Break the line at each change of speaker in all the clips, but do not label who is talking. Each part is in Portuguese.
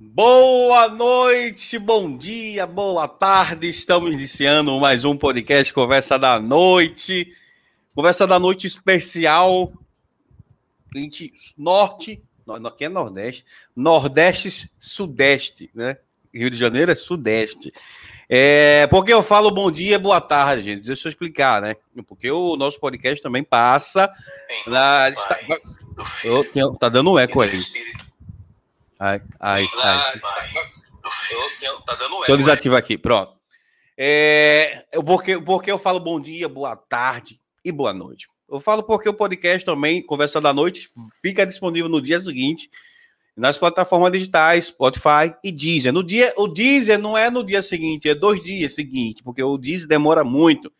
Boa noite, bom dia, boa tarde. Estamos iniciando mais um podcast Conversa da Noite. Conversa da Noite especial. Norte, aqui é Nordeste, Nordeste, Sudeste, né? Rio de Janeiro é Sudeste. É, porque eu falo bom dia, boa tarde, gente. Deixa eu explicar, né? Porque o nosso podcast também passa. Na, está, eu, tenho, tá dando um eco aí. Ai, ai, ai. Tá dando Deixa eu desativar aqui, pronto. É, porque, porque eu falo bom dia, boa tarde e boa noite. Eu falo porque o podcast também, Conversa da Noite, fica disponível no dia seguinte nas plataformas digitais, Spotify e Deezer. No dia, o Deezer não é no dia seguinte, é dois dias seguintes, porque o Deezer demora muito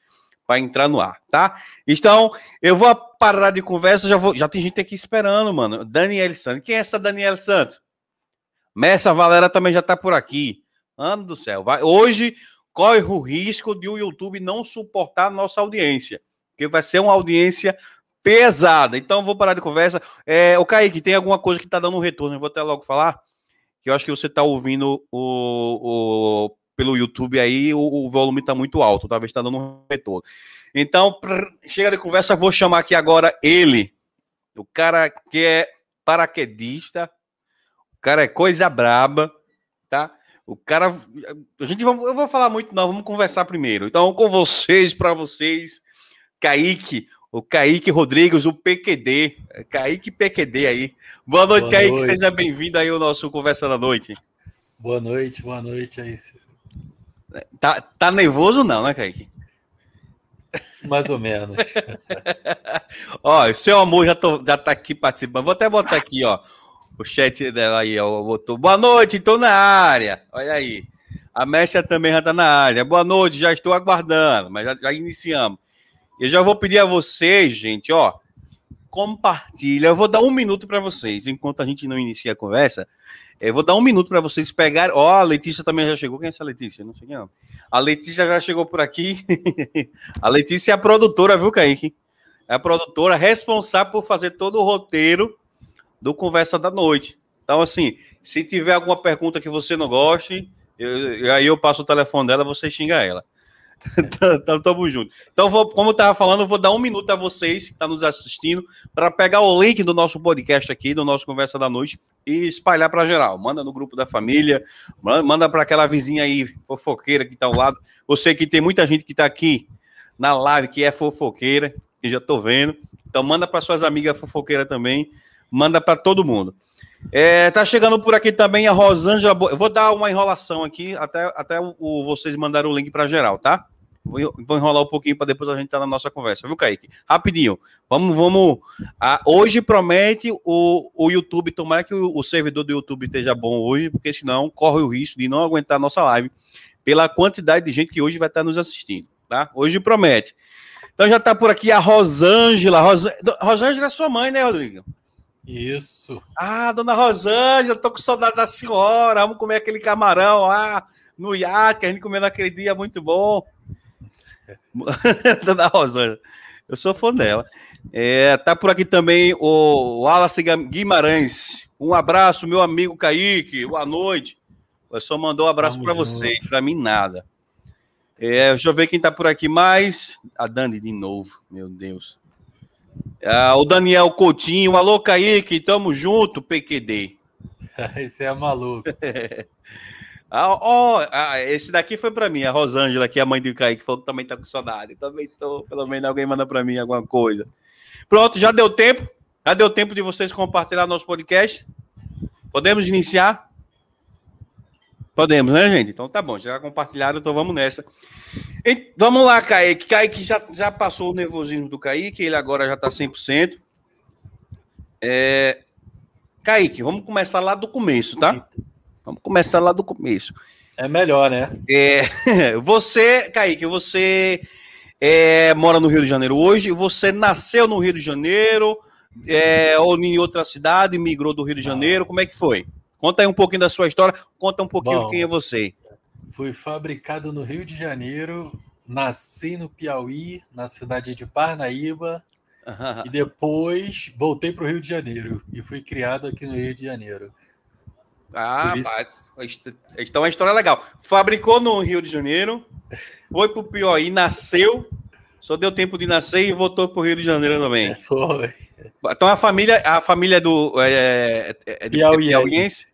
para entrar no ar, tá? Então, eu vou parar de conversa, já vou, já tem gente aqui esperando, mano. Daniel Santos. Quem é essa Daniel Santos? Messa Valera também já tá por aqui. Ano do céu. Vai, hoje corre o risco de o YouTube não suportar a nossa audiência, porque vai ser uma audiência pesada. Então vou parar de conversa. É, o Kaique, tem alguma coisa que tá dando um retorno? Eu vou até logo falar. Que eu acho que você tá ouvindo o, o pelo YouTube aí, o, o volume tá muito alto. Talvez tá dando um retorno. Então, chega de conversa, vou chamar aqui agora ele. O cara que é paraquedista. O cara é coisa braba, tá? O cara. A gente vai, eu vou falar muito, não, vamos conversar primeiro. Então, com vocês, para vocês, Kaique, o Kaique Rodrigues, o PQD. Kaique PQD aí. Boa noite, boa Kaique. Noite. Seja bem-vindo aí ao nosso Conversa da Noite.
Boa noite, boa noite aí.
Tá, tá nervoso não, né, Kaique?
Mais ou menos.
ó, o seu amor já, tô, já tá aqui participando. Vou até botar aqui, ó. O chat dela aí, ó. Botou. Boa noite, estou na área. Olha aí. A Messia também já tá na área. Boa noite, já estou aguardando, mas já, já iniciamos. Eu já vou pedir a vocês, gente, ó, compartilha. Eu vou dar um minuto para vocês, enquanto a gente não inicia a conversa. Eu vou dar um minuto para vocês pegarem. Ó, a Letícia também já chegou. Quem é essa Letícia? Não sei quem é. A Letícia já chegou por aqui. a Letícia é a produtora, viu, Kaique? É a produtora responsável por fazer todo o roteiro do Conversa da Noite. Então, assim, se tiver alguma pergunta que você não goste, eu, aí eu passo o telefone dela, você xinga ela. Então, tamo junto. Então, vou, como eu estava falando, eu vou dar um minuto a vocês que estão tá nos assistindo para pegar o link do nosso podcast aqui, do nosso Conversa da Noite, e espalhar para geral. Manda no grupo da família, manda para aquela vizinha aí, fofoqueira que está ao lado. Você que tem muita gente que está aqui na live que é fofoqueira, que já estou vendo. Então, manda para suas amigas fofoqueiras também, manda para todo mundo. É, tá chegando por aqui também a Rosângela. Eu vou dar uma enrolação aqui, até, até o, vocês mandaram o link para geral, tá? Vou, vou enrolar um pouquinho para depois a gente estar tá na nossa conversa, viu, Kaique? Rapidinho. Vamos, vamos. Ah, hoje promete o, o YouTube, tomara que o, o, servidor do YouTube esteja bom hoje, porque senão corre o risco de não aguentar a nossa live pela quantidade de gente que hoje vai estar nos assistindo, tá? Hoje promete. Então já está por aqui a Rosângela. Ros... Rosângela é sua mãe, né, Rodrigo?
Isso.
Ah, dona Rosângela, tô com saudade da senhora. Vamos comer aquele camarão lá no iate que a gente comeu naquele dia muito bom. Dona Rosângela, eu sou fã dela. É, tá por aqui também o Wallace Guimarães. Um abraço, meu amigo Kaique. Boa noite. Eu só mandou um abraço para vocês, para mim nada. É, deixa eu ver quem tá por aqui mais. A Dani de novo, meu Deus. Ah, o Daniel Coutinho. Alô, Kaique, tamo junto, PQD.
Esse é maluco.
Ah, oh, ah, esse daqui foi para mim, a Rosângela, que é a mãe do Kaique, falou que também tá com saudade. Também tô, pelo menos alguém manda para mim alguma coisa. Pronto, já deu tempo? Já deu tempo de vocês compartilhar nosso podcast? Podemos iniciar? Podemos, né, gente? Então tá bom, já compartilharam, então vamos nessa. E, vamos lá, Kaique. Kaique já, já passou o nervosismo do Kaique, ele agora já tá 100%. É... Kaique, vamos começar lá do começo, tá? Vamos começar lá do começo.
É melhor, né?
É, você, Kaique, você é, mora no Rio de Janeiro hoje, você nasceu no Rio de Janeiro, é, ou em outra cidade, migrou do Rio de Janeiro, como é que foi? Conta aí um pouquinho da sua história, conta um pouquinho Bom, quem é você.
Fui fabricado no Rio de Janeiro, nasci no Piauí, na cidade de Parnaíba. E depois voltei para o Rio de Janeiro e fui criado aqui no Rio de Janeiro.
Ah, então é uma história legal. Fabricou no Rio de Janeiro, foi para o Piauí, nasceu, só deu tempo de nascer e voltou para o Rio de Janeiro também. É,
foi.
Então a família, a família do é, é, é piauiense.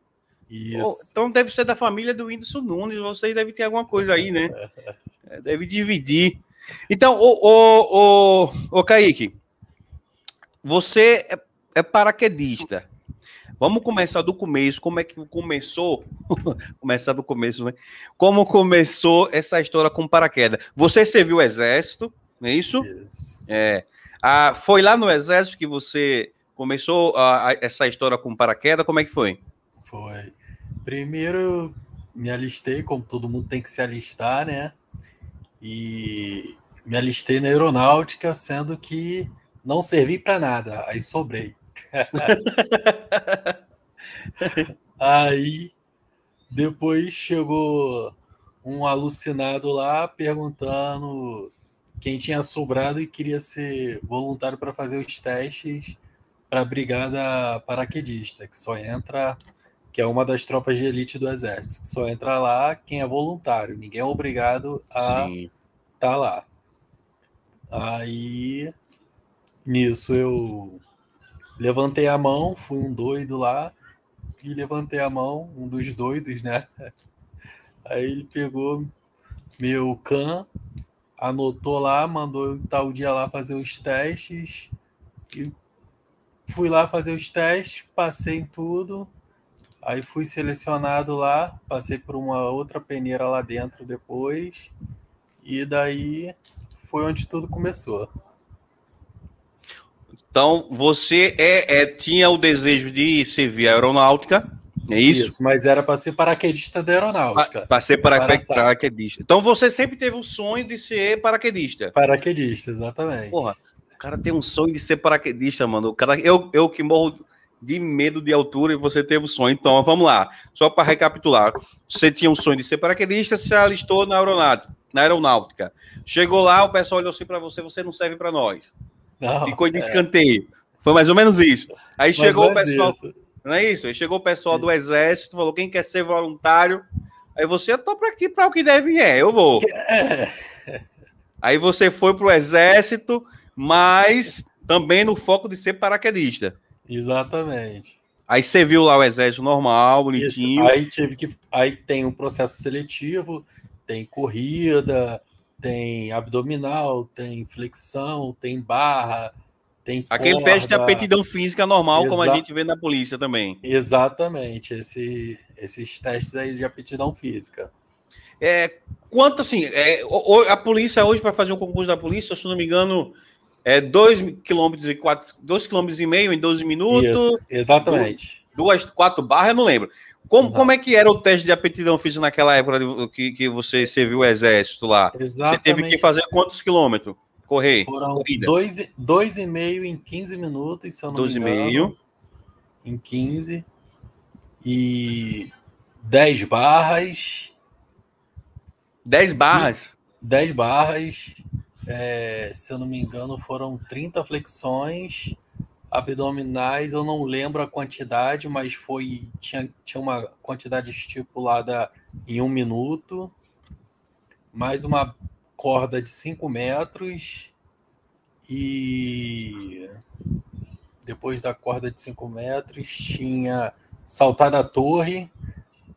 Isso. então deve ser da família do Whindersson Nunes. Vocês devem ter alguma coisa aí, né? É, deve dividir. Então, o, o, o, o Kaique, você é, é paraquedista. Vamos começar do começo. Como é que começou? começar do começo, né? Como começou essa história com paraquedas? Você serviu o exército, não é isso? isso. É. Ah, foi lá no exército que você começou a, a, essa história com paraquedas? Como é que foi?
Foi. Primeiro me alistei, como todo mundo tem que se alistar, né? E me alistei na aeronáutica, sendo que não servi para nada, aí sobrei. aí depois chegou um alucinado lá perguntando quem tinha sobrado e queria ser voluntário para fazer os testes para a brigada paraquedista, que só entra que é uma das tropas de elite do exército. Só entra lá quem é voluntário, ninguém é obrigado a estar tá lá. Aí, nisso, eu levantei a mão, fui um doido lá, e levantei a mão, um dos doidos, né? Aí ele pegou meu can, anotou lá, mandou tal dia lá fazer os testes, e fui lá fazer os testes, passei em tudo, Aí fui selecionado lá, passei por uma outra peneira lá dentro depois, e daí foi onde tudo começou.
Então, você é, é tinha o desejo de servir a aeronáutica, é isso? Isso,
mas era para ser paraquedista da aeronáutica.
Para ser para paraquedista. Então, você sempre teve o sonho de ser paraquedista?
Paraquedista, exatamente.
Porra, o cara tem um sonho de ser paraquedista, mano. O cara, eu, eu que morro de medo de altura e você teve o sonho. Então, vamos lá. Só para recapitular. Você tinha um sonho de ser paraquedista, se alistou na aeronáutica. Na aeronáutica. Chegou lá, o pessoal olhou assim para você, você não serve para nós. Não, Ficou de é. escanteio. Foi mais ou menos isso. Aí chegou o pessoal. Isso. Não é isso? Aí chegou o pessoal do exército, falou: quem quer ser voluntário? Aí você, eu tô para aqui para o que deve é, eu vou. É. Aí você foi para o exército, mas também no foco de ser paraquedista.
Exatamente.
Aí você viu lá o exército normal, bonitinho.
Isso. Aí tive que. Aí tem um processo seletivo, tem corrida, tem abdominal, tem flexão, tem barra, tem.
Aquele corda. teste de aptidão física normal, Exa... como a gente vê na polícia também.
Exatamente, esse, esses testes aí de aptidão física.
É, quanto assim, é, a polícia hoje, para fazer um concurso da polícia, se não me engano, é 2 km e 4, 2 km e meio em 12 minutos. Isso,
exatamente.
Duas, quatro barras, eu não lembro. Como, como é que era o teste de aptidão física naquela época que, que você serviu o exército lá? Exatamente. Você teve que fazer quantos quilômetros? Correr?
Foram 2,5 em 15 minutos, se eu não dois me engano. meio. Em 15. E 10 barras.
10 barras?
10 barras é, se eu não me engano, foram 30 flexões abdominais. Eu não lembro a quantidade, mas foi tinha, tinha uma quantidade estipulada em um minuto. Mais uma corda de 5 metros. E depois da corda de 5 metros, tinha saltar da torre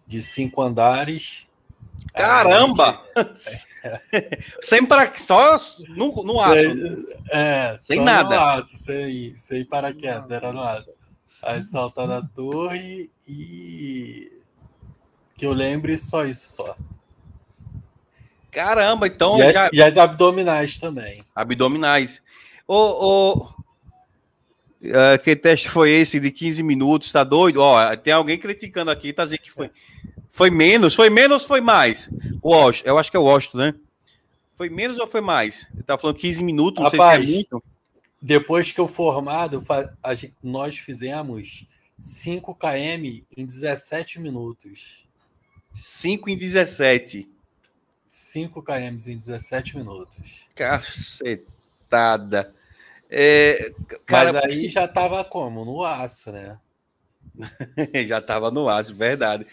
de cinco andares
Caramba! sem para só no, no aço.
é, sem nada. No aço, sem, sem paraquedas, era no aço. Aí saltar da torre e que eu lembre só isso só.
Caramba, então
e, já... e as abdominais também.
Abdominais. Ô, uh, que teste foi esse de 15 minutos? Tá doido? Ó, tem alguém criticando aqui, tá dizendo que foi foi menos? Foi menos ou foi mais? Washington, eu acho que é o Washington, né? Foi menos ou foi mais? Ele tá falando 15 minutos, não Rapaz, sei se é muito.
Depois que eu formado, nós fizemos 5 km em 17 minutos.
5 em 17.
5 km em 17 minutos.
Cacetada.
É, cara, Mas aí já tava como? No aço, né?
já tava no aço, verdade.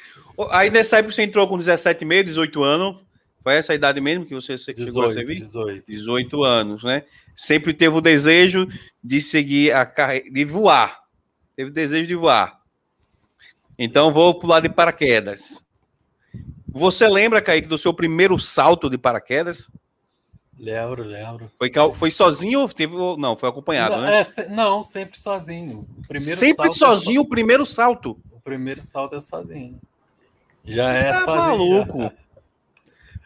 Aí nessa época você entrou com 17 meses, 18 anos. Foi essa a idade mesmo que você 18, chegou a servir? 18. 18 anos, né? Sempre teve o desejo de seguir a carreira, de voar. Teve desejo de voar. Então vou pular de paraquedas. Você lembra, Kaique, do seu primeiro salto de paraquedas?
Lembro, lembro.
Foi, foi sozinho ou teve. Não, foi acompanhado,
não,
né?
É, não, sempre sozinho.
sempre é sozinho é o primeiro salto.
O primeiro salto é sozinho. Já é
tá
sozinho.
maluco.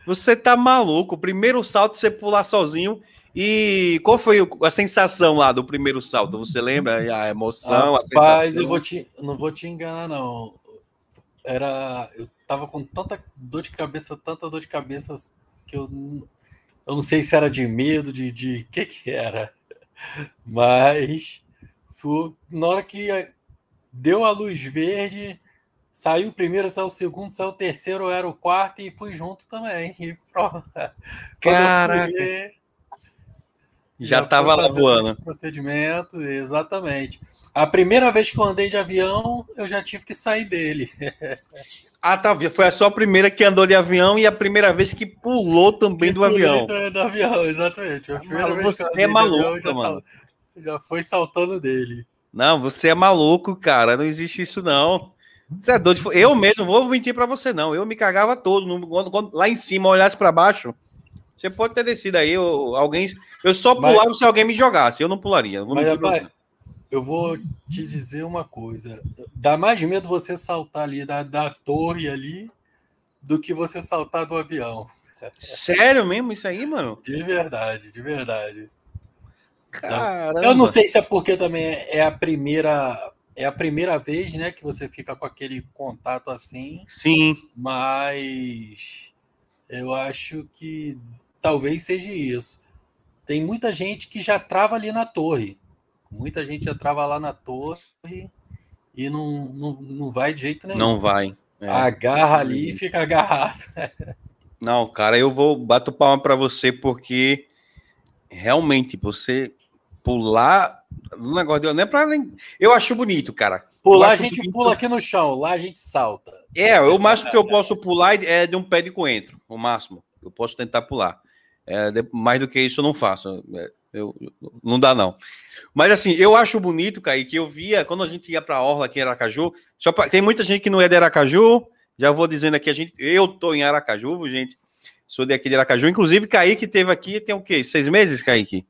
Você tá maluco. O primeiro salto você pular sozinho. E qual foi a sensação lá do primeiro salto? Você lembra? A emoção,
Rapaz, a sensação? eu vou te, não vou te enganar, não. Era. Eu tava com tanta dor de cabeça, tanta dor de cabeça que eu eu não sei se era de medo, de, de que que era, mas foi, na hora que deu a luz verde, saiu o primeiro, saiu o segundo, saiu o terceiro, era o quarto e fui junto também. E
Caraca! Fui, já estava lá voando.
Procedimento, exatamente. A primeira vez que eu andei de avião, eu já tive que sair dele.
Ah, tá. Foi a sua primeira que andou de avião e a primeira vez que pulou também do avião.
Do, do avião, exatamente. A
primeira ah, vez você é maluco, avião, já mano.
já foi saltando dele.
Não, você é maluco, cara. Não existe isso, não. Você é doido. Eu mesmo vou mentir para você, não. Eu me cagava todo. Quando, quando, lá em cima, olhasse para baixo, você pode ter descido aí. Eu, alguém, eu só pulava mas, se alguém me jogasse. Eu não pularia. Vou
mas, rapaz, eu vou te dizer uma coisa. Dá mais medo você saltar ali da, da torre ali do que você saltar do avião.
Sério mesmo isso aí, mano?
De verdade, de verdade.
Caramba.
Eu não sei se é porque também é a primeira é a primeira vez, né, que você fica com aquele contato assim.
Sim.
Mas eu acho que talvez seja isso. Tem muita gente que já trava ali na torre. Muita gente já trava lá na torre e não, não, não vai de jeito nenhum.
Não vai.
É. Agarra ali e fica agarrado.
não, cara, eu vou bato palma para você porque realmente você pular no negócio de não é para nem eu acho bonito, cara.
Pular a gente bonito. pula aqui no chão, lá a gente salta.
É, o máximo que eu posso pular é de um pé de coentro, o máximo. Eu posso tentar pular. É, mais do que isso eu não faço. É, eu, não dá, não. Mas assim, eu acho bonito, Kaique, eu via quando a gente ia para a Orla aqui em Aracaju. Só pra, tem muita gente que não é de Aracaju. Já vou dizendo aqui, a gente, eu tô em Aracaju, gente. Sou daqui de Aracaju. Inclusive, Kaique teve aqui, tem o quê? Seis meses, Kaique?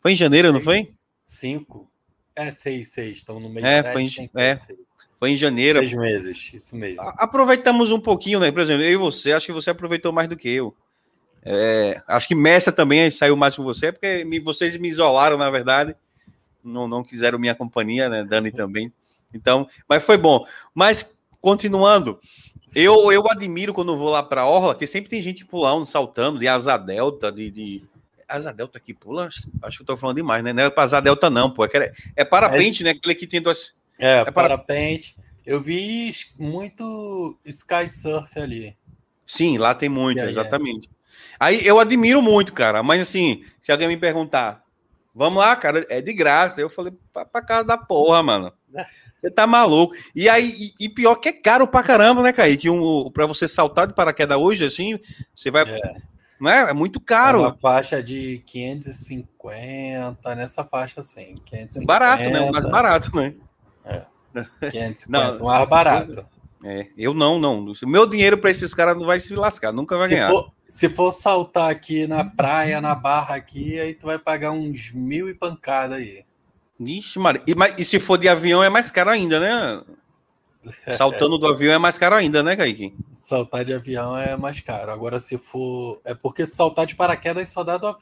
Foi em janeiro, não foi?
Cinco. É, seis, seis. Estamos no mês
é, sete, foi em, seis, é, seis. foi em janeiro.
Seis meses, isso mesmo.
Aproveitamos um pouquinho, né? Por exemplo, eu e você, acho que você aproveitou mais do que eu. É, acho que Messa também saiu mais com você, porque me, vocês me isolaram, na verdade. Não, não quiseram minha companhia, né? Dani também. Então, mas foi bom. Mas, continuando, eu, eu admiro quando vou lá para Orla, que sempre tem gente pulando, saltando, de asa delta, de. de... Asa delta que pula? Acho, acho que eu tô falando demais, né? Não é asa delta, não, pô. É, é parapente, é, né? Aquele que tem duas.
É, é parapente. Eu vi muito sky surf ali.
Sim, lá tem muito, exatamente. Aí eu admiro muito, cara, mas assim, se alguém me perguntar, vamos lá, cara, é de graça. Eu falei, pra, pra casa da porra, mano. Você tá maluco. E aí, e, e, pior que é caro pra caramba, né, Kaique? Um, pra você saltar de paraquedas hoje, assim, você vai. É. Não é? é muito caro. É
uma faixa de 550, nessa faixa assim. 550,
barato, né? O mais barato, né?
É. 550, não, mais barato.
É, eu não, não. Meu dinheiro para esses caras não vai se lascar, nunca vai
se
ganhar.
For, se for saltar aqui na praia, na barra aqui, aí tu vai pagar uns mil e pancada aí.
Ixi, Maria. E, e se for de avião é mais caro ainda, né? Saltando do avião é mais caro ainda, né, Kaique?
Saltar de avião é mais caro. Agora, se for. É porque saltar de paraquedas só dá do.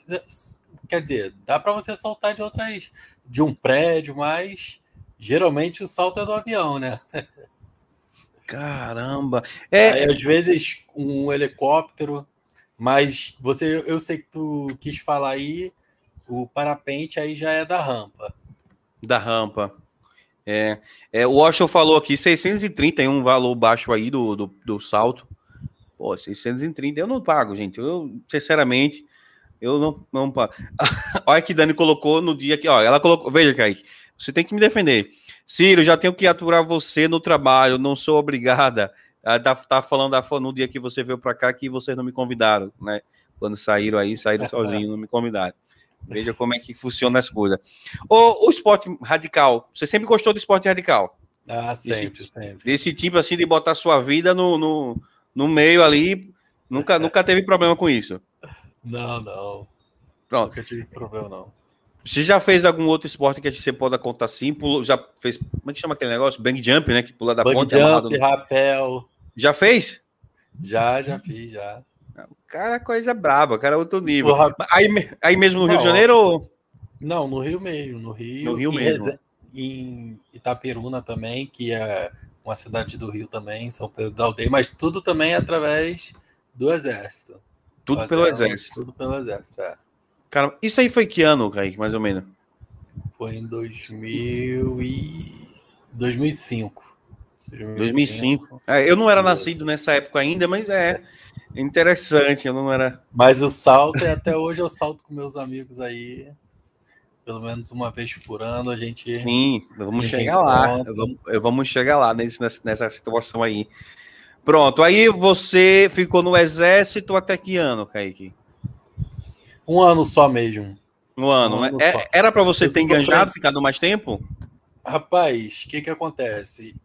Quer dizer, dá para você saltar de outras. De um prédio, mas geralmente o salto é do avião, né?
Caramba!
É, Aí, às vezes um helicóptero, mas você, eu sei que tu quis falar aí, o parapente aí já é da rampa.
Da rampa. É, é o Washington falou aqui 630 é um valor baixo aí do, do, do salto. Pô, 630 eu não pago, gente. Eu, sinceramente, Eu não. não Olha que Dani colocou no dia que. Ó, ela colocou. Veja, Kaique, você tem que me defender. Ciro, já tenho que aturar você no trabalho, não sou obrigada. Ah, tá, tá falando da, no dia que você veio para cá que vocês não me convidaram, né? Quando saíram aí, saíram sozinhos, não me convidaram. Veja como é que funciona as coisas. O, o esporte radical, você sempre gostou do esporte radical?
Ah, sempre, esse, sempre.
Esse tipo assim de botar sua vida no, no, no meio ali, nunca, nunca teve problema com isso?
Não, não.
Pronto.
Nunca tive problema, não.
Você já fez algum outro esporte que você pode contar assim? Pulou, já fez. Como é que chama aquele negócio? Bang jump, né? Que pula da
Bang
ponte.
Jump, no... rapel.
Já fez?
Já, já fiz, já.
O cara, coisa braba, cara, é outro nível. Aí, aí mesmo no Rio de Janeiro? Ou...
Não, no Rio mesmo. No Rio,
no Rio mesmo.
Em Itaperuna também, que é uma cidade do Rio também, São Pedro da Aldeia, mas tudo também é através do Exército.
Tudo Fazer pelo Exército.
Tudo pelo Exército, é.
Cara, isso aí foi que ano, Kaique, mais ou menos?
Foi em 2000 e... 2005.
2005. 2005. É, eu não era nascido nessa época ainda, mas é interessante, eu não era.
Mas o salto, é, até hoje eu salto com meus amigos aí, pelo menos uma vez por ano, a gente.
Sim, vamos chegar lá. Vamos, vamos chegar lá nesse, nessa situação aí. Pronto, aí você ficou no exército até que ano, Kaique?
Um ano só mesmo.
Um ano, um né? Ano é, era para você eu ter enganjado, ficado mais tempo?
Rapaz, o que que acontece?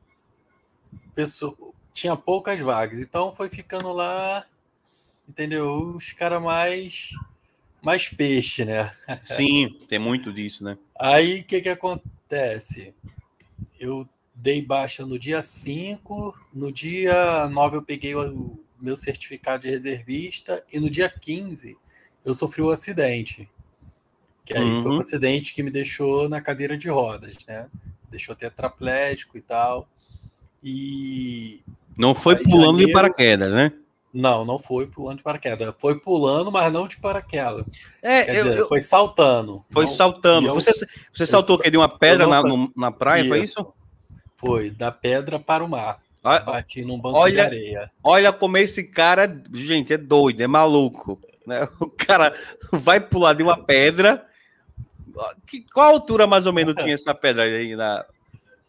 Pessoa, tinha poucas vagas, então foi ficando lá, entendeu? Os caras mais mais peixe, né?
Sim, tem muito disso, né?
Aí o que que acontece? Eu dei baixa no dia 5, no dia 9 eu peguei o meu certificado de reservista e no dia 15 eu sofri um acidente. Que aí uhum. foi um uhum. acidente que me deixou na cadeira de rodas, né? Deixou tetraplégico e tal. E.
Não foi pulando janeiro... de paraquedas, né?
Não, não foi pulando de paraquedas. Foi pulando, mas não de paraquedas. É, eu, dizer, eu... foi saltando.
Foi não... saltando. Eu... Você, você saltou que de uma pedra na, no, na praia, isso. foi isso?
Foi, da pedra para o mar. Bati num banco
olha,
de areia.
Olha como esse cara, gente, é doido, é maluco. Né? O cara vai pular de uma pedra. Que, qual altura mais ou menos tinha essa pedra aí na.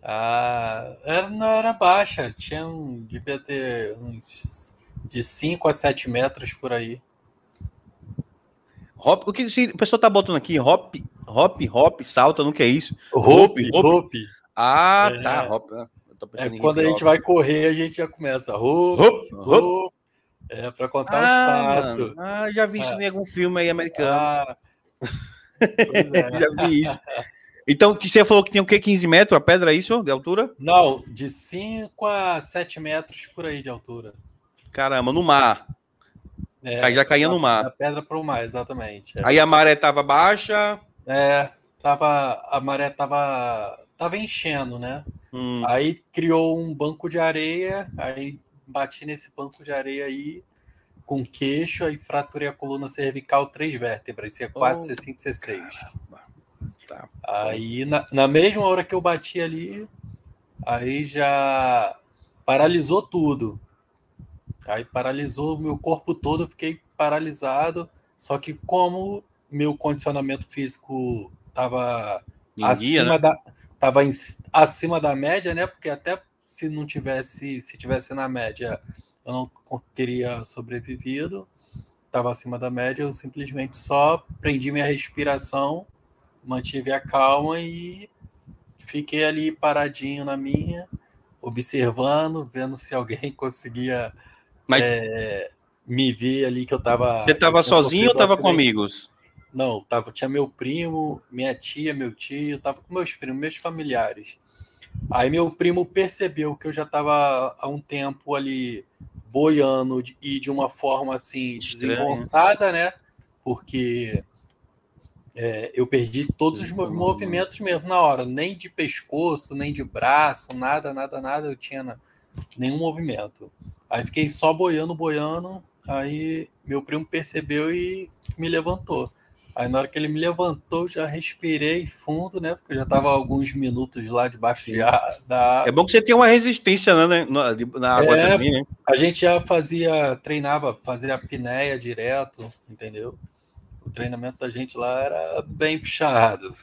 Ah, era, não era baixa, tinha um, devia ter uns de 5 a 7 metros por aí.
Hop, o que o pessoal tá botando aqui? Hop, hop, hop, salta, não que é isso?
Hop, hop. hop.
Ah, é, tá, hop.
É, quando a gente vai correr, a gente já começa hop, hop, hop. hop. É, para contar ah, os passos.
Ah, já vi isso ah. em algum filme aí americano. Ah. É. já vi isso. Então, você falou que tinha o quê? 15 metros a pedra, é isso? De altura?
Não, de 5 a 7 metros por aí de altura.
Caramba, no mar. É, já caía no mar.
A pedra para o mar, exatamente.
É. Aí a maré estava baixa.
É, tava, a maré estava tava enchendo, né? Hum. Aí criou um banco de areia, aí bati nesse banco de areia aí com queixo, aí fraturei a coluna cervical, três vértebras, C4, oh. C5, C6. Tá. Aí, na, na mesma hora que eu bati ali, aí já paralisou tudo. Aí paralisou o meu corpo todo, eu fiquei paralisado. Só que como meu condicionamento físico estava acima né? da tava em, acima da média, né? Porque até se não tivesse, se tivesse na média, eu não teria sobrevivido. Estava acima da média, eu simplesmente só prendi minha respiração, mantive a calma e fiquei ali paradinho na minha, observando, vendo se alguém conseguia Mas... é, me ver ali que eu estava.
Você estava sozinho ou estava com amigos?
Não, tava, tinha meu primo, minha tia, meu tio, tava com meus primos, meus familiares. Aí meu primo percebeu que eu já estava há um tempo ali boiando e de uma forma assim desengonçada, né? Porque é, eu perdi todos os movimentos mesmo na hora, nem de pescoço, nem de braço, nada, nada, nada, eu tinha nenhum movimento. Aí fiquei só boiando, boiando, aí meu primo percebeu e me levantou. Aí na hora que ele me levantou, já respirei fundo, né? Porque eu já estava alguns minutos lá debaixo de ar, da água.
É bom que você tenha uma resistência né, na, na água
é, também, né? A gente já fazia, treinava, fazia apneia direto, entendeu? treinamento da gente lá era bem puxado.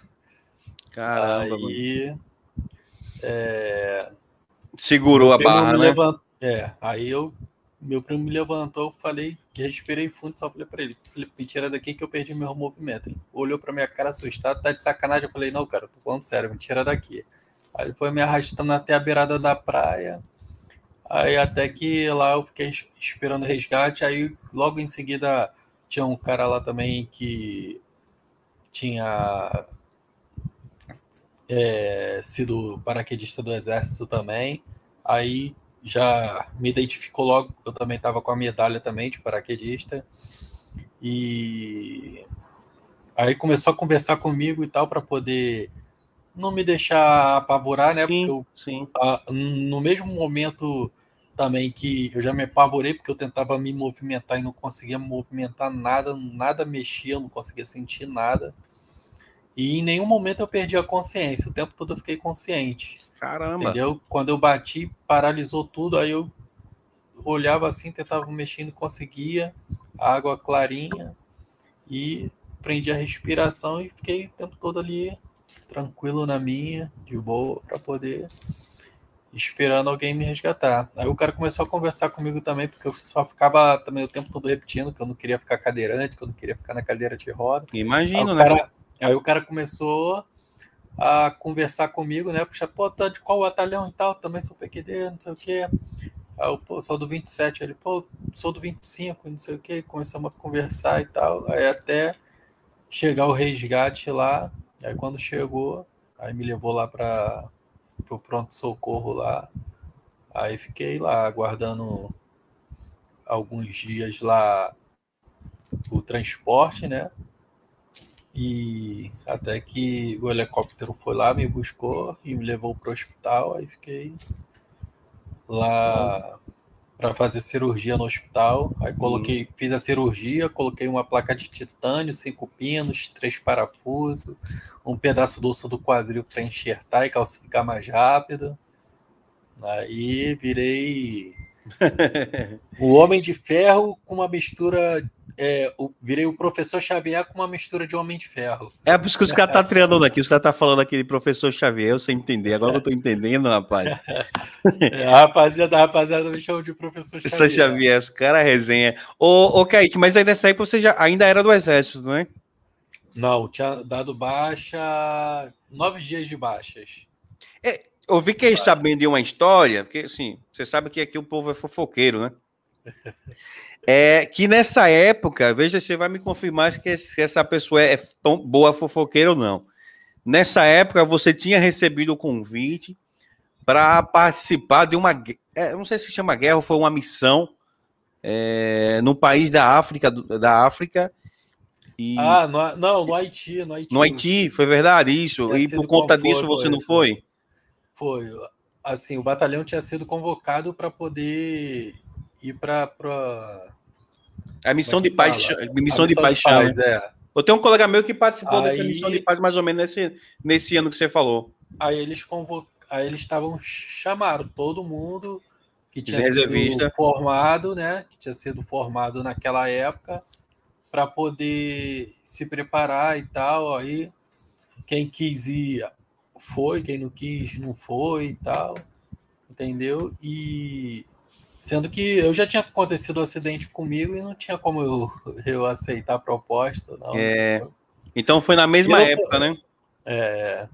Caramba.
Aí. É,
Segurou a barra, né?
Levant... É, aí eu. Meu primo me levantou, eu falei que respirei fundo, só falei pra ele, Felipe, me tira daqui que eu perdi meu movimento. Ele olhou pra minha cara assustado, tá de sacanagem. Eu falei, não, cara, tô falando sério, me tira daqui. Aí ele foi me arrastando até a beirada da praia. Aí até que lá eu fiquei esperando resgate. Aí logo em seguida tinha um cara lá também que tinha é, sido paraquedista do exército também. Aí já me identificou logo, eu também estava com a medalha também de paraquedista. E aí começou a conversar comigo e tal para poder não me deixar apavorar, né?
Sim,
porque eu,
sim.
a, no mesmo momento também que eu já me apavorei porque eu tentava me movimentar e não conseguia movimentar nada, nada mexia, não conseguia sentir nada. E em nenhum momento eu perdi a consciência, o tempo todo eu fiquei consciente.
Caramba.
Entendeu? Quando eu bati, paralisou tudo, aí eu olhava assim, tentava mexer, não conseguia, água clarinha e prendi a respiração e fiquei o tempo todo ali tranquilo na minha, de boa, para poder esperando alguém me resgatar. Aí o cara começou a conversar comigo também, porque eu só ficava também o tempo todo repetindo que eu não queria ficar cadeirante, que eu não queria ficar na cadeira de roda.
Imagino,
aí
né?
Cara, aí o cara começou a conversar comigo, né? Puxa, pô, tá de qual batalhão e tal? Também sou PQD, não sei o quê. Aí eu, pô, sou do 27. Ele, pô, sou do 25, não sei o quê. Começamos a conversar e tal. Aí até chegar o resgate lá. Aí quando chegou, aí me levou lá para pro pronto-socorro lá. Aí fiquei lá aguardando alguns dias lá o transporte, né? E até que o helicóptero foi lá, me buscou e me levou para o hospital. Aí fiquei lá para fazer cirurgia no hospital. Aí coloquei, fiz a cirurgia, coloquei uma placa de titânio, cinco pinos, três parafusos, um pedaço do osso do quadril para enxertar e calcificar mais rápido. Aí virei o Homem de Ferro com uma mistura. É, o, virei o professor Xavier com uma mistura de Homem de Ferro.
É por isso que os caras tá treinando aqui. Os caras tá falando aquele professor Xavier, eu sei entender. Agora eu tô entendendo, rapaz.
É, a rapaziada, a rapaziada me chama de professor Xavier.
Professor Xavier, os caras resenha. Ô, ô, Kaique, mas aí nessa época você já ainda era do exército, não é?
Não, tinha dado baixa. Nove dias de baixas.
É, eu fiquei sabendo de uma história, porque assim, você sabe que aqui o povo é fofoqueiro, né? É que nessa época, veja se você vai me confirmar se essa pessoa é tão boa fofoqueira ou não. Nessa época, você tinha recebido o convite para participar de uma, é, não sei se chama guerra ou foi uma missão é, no país da África, da África.
E... Ah, no, não, no Haiti, no Haiti.
No Haiti, foi verdade isso. E por conta disso você foi, não foi?
Foi. Assim, o batalhão tinha sido convocado para poder ir para pra...
a missão de paz, missão, missão de paixão. Paz, é. Eu tenho um colega meu que participou aí, dessa missão de paz mais ou menos nesse, nesse ano que você falou.
Aí eles convoc... aí eles estavam chamaram todo mundo que tinha sido formado, né? Que tinha sido formado naquela época para poder se preparar e tal. Aí quem quis ir foi, quem não quis não foi e tal, entendeu? E sendo que eu já tinha acontecido um acidente comigo e não tinha como eu, eu aceitar a proposta. Não.
É. Então foi na mesma eu, época, né?
É,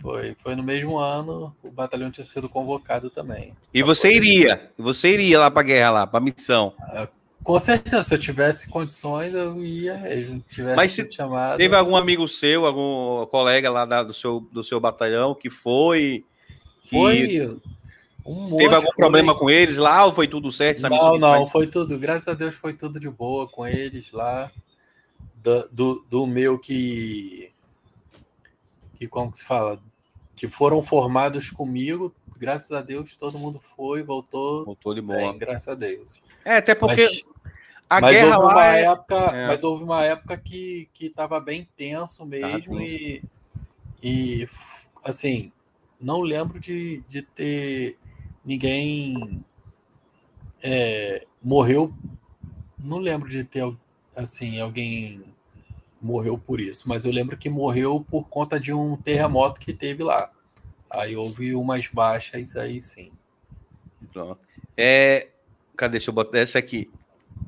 foi, foi no mesmo ano, o batalhão tinha sido convocado também.
E você poder... iria? Você iria lá para guerra lá, para missão?
É, com certeza, se eu tivesse condições, eu ia mesmo. Tivesse
Mas se chamado... teve algum amigo seu, algum colega lá da, do, seu, do seu batalhão que foi?
Que... Foi. Um
teve algum problema com eles lá ou foi tudo certo?
não, não, foi tudo. Graças a Deus foi tudo de boa com eles lá. Do, do, do meu que. Que como que se fala? Que foram formados comigo. Graças a Deus todo mundo foi, voltou.
Voltou de boa.
Bem, graças a Deus.
É, até porque. Mas
a mas guerra houve lá. É... Época, é. Mas houve uma época que estava bem tenso mesmo tá e, e, assim, não lembro de, de ter ninguém é, morreu. Não lembro de ter assim alguém morreu por isso, mas eu lembro que morreu por conta de um terremoto que teve lá. Aí houve umas baixas aí sim.
Pronto. É, cadê? Deixa eu botar essa aqui.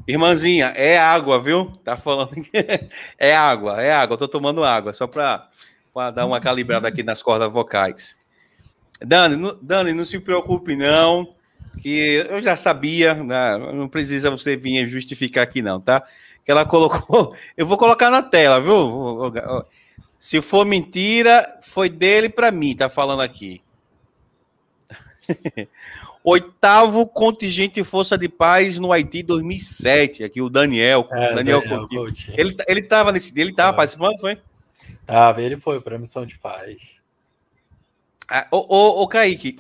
Irmãzinha, é água, viu? Tá falando que é água, é água. Eu tô tomando água, só para dar uma calibrada aqui nas cordas vocais. Dani, não, Dani, não se preocupe, não, que eu já sabia, né? não precisa você vir justificar aqui, não, tá? Que ela colocou. Eu vou colocar na tela, viu? Se for mentira, foi dele para mim, tá falando aqui. Oitavo contingente Força de Paz no Haiti 2007. Aqui o Daniel. É, Daniel, Daniel Ele, ele tava nesse ele tava participando, foi?
Tava, ele foi para missão de paz.
Ah, ô, ô, ô, Kaique,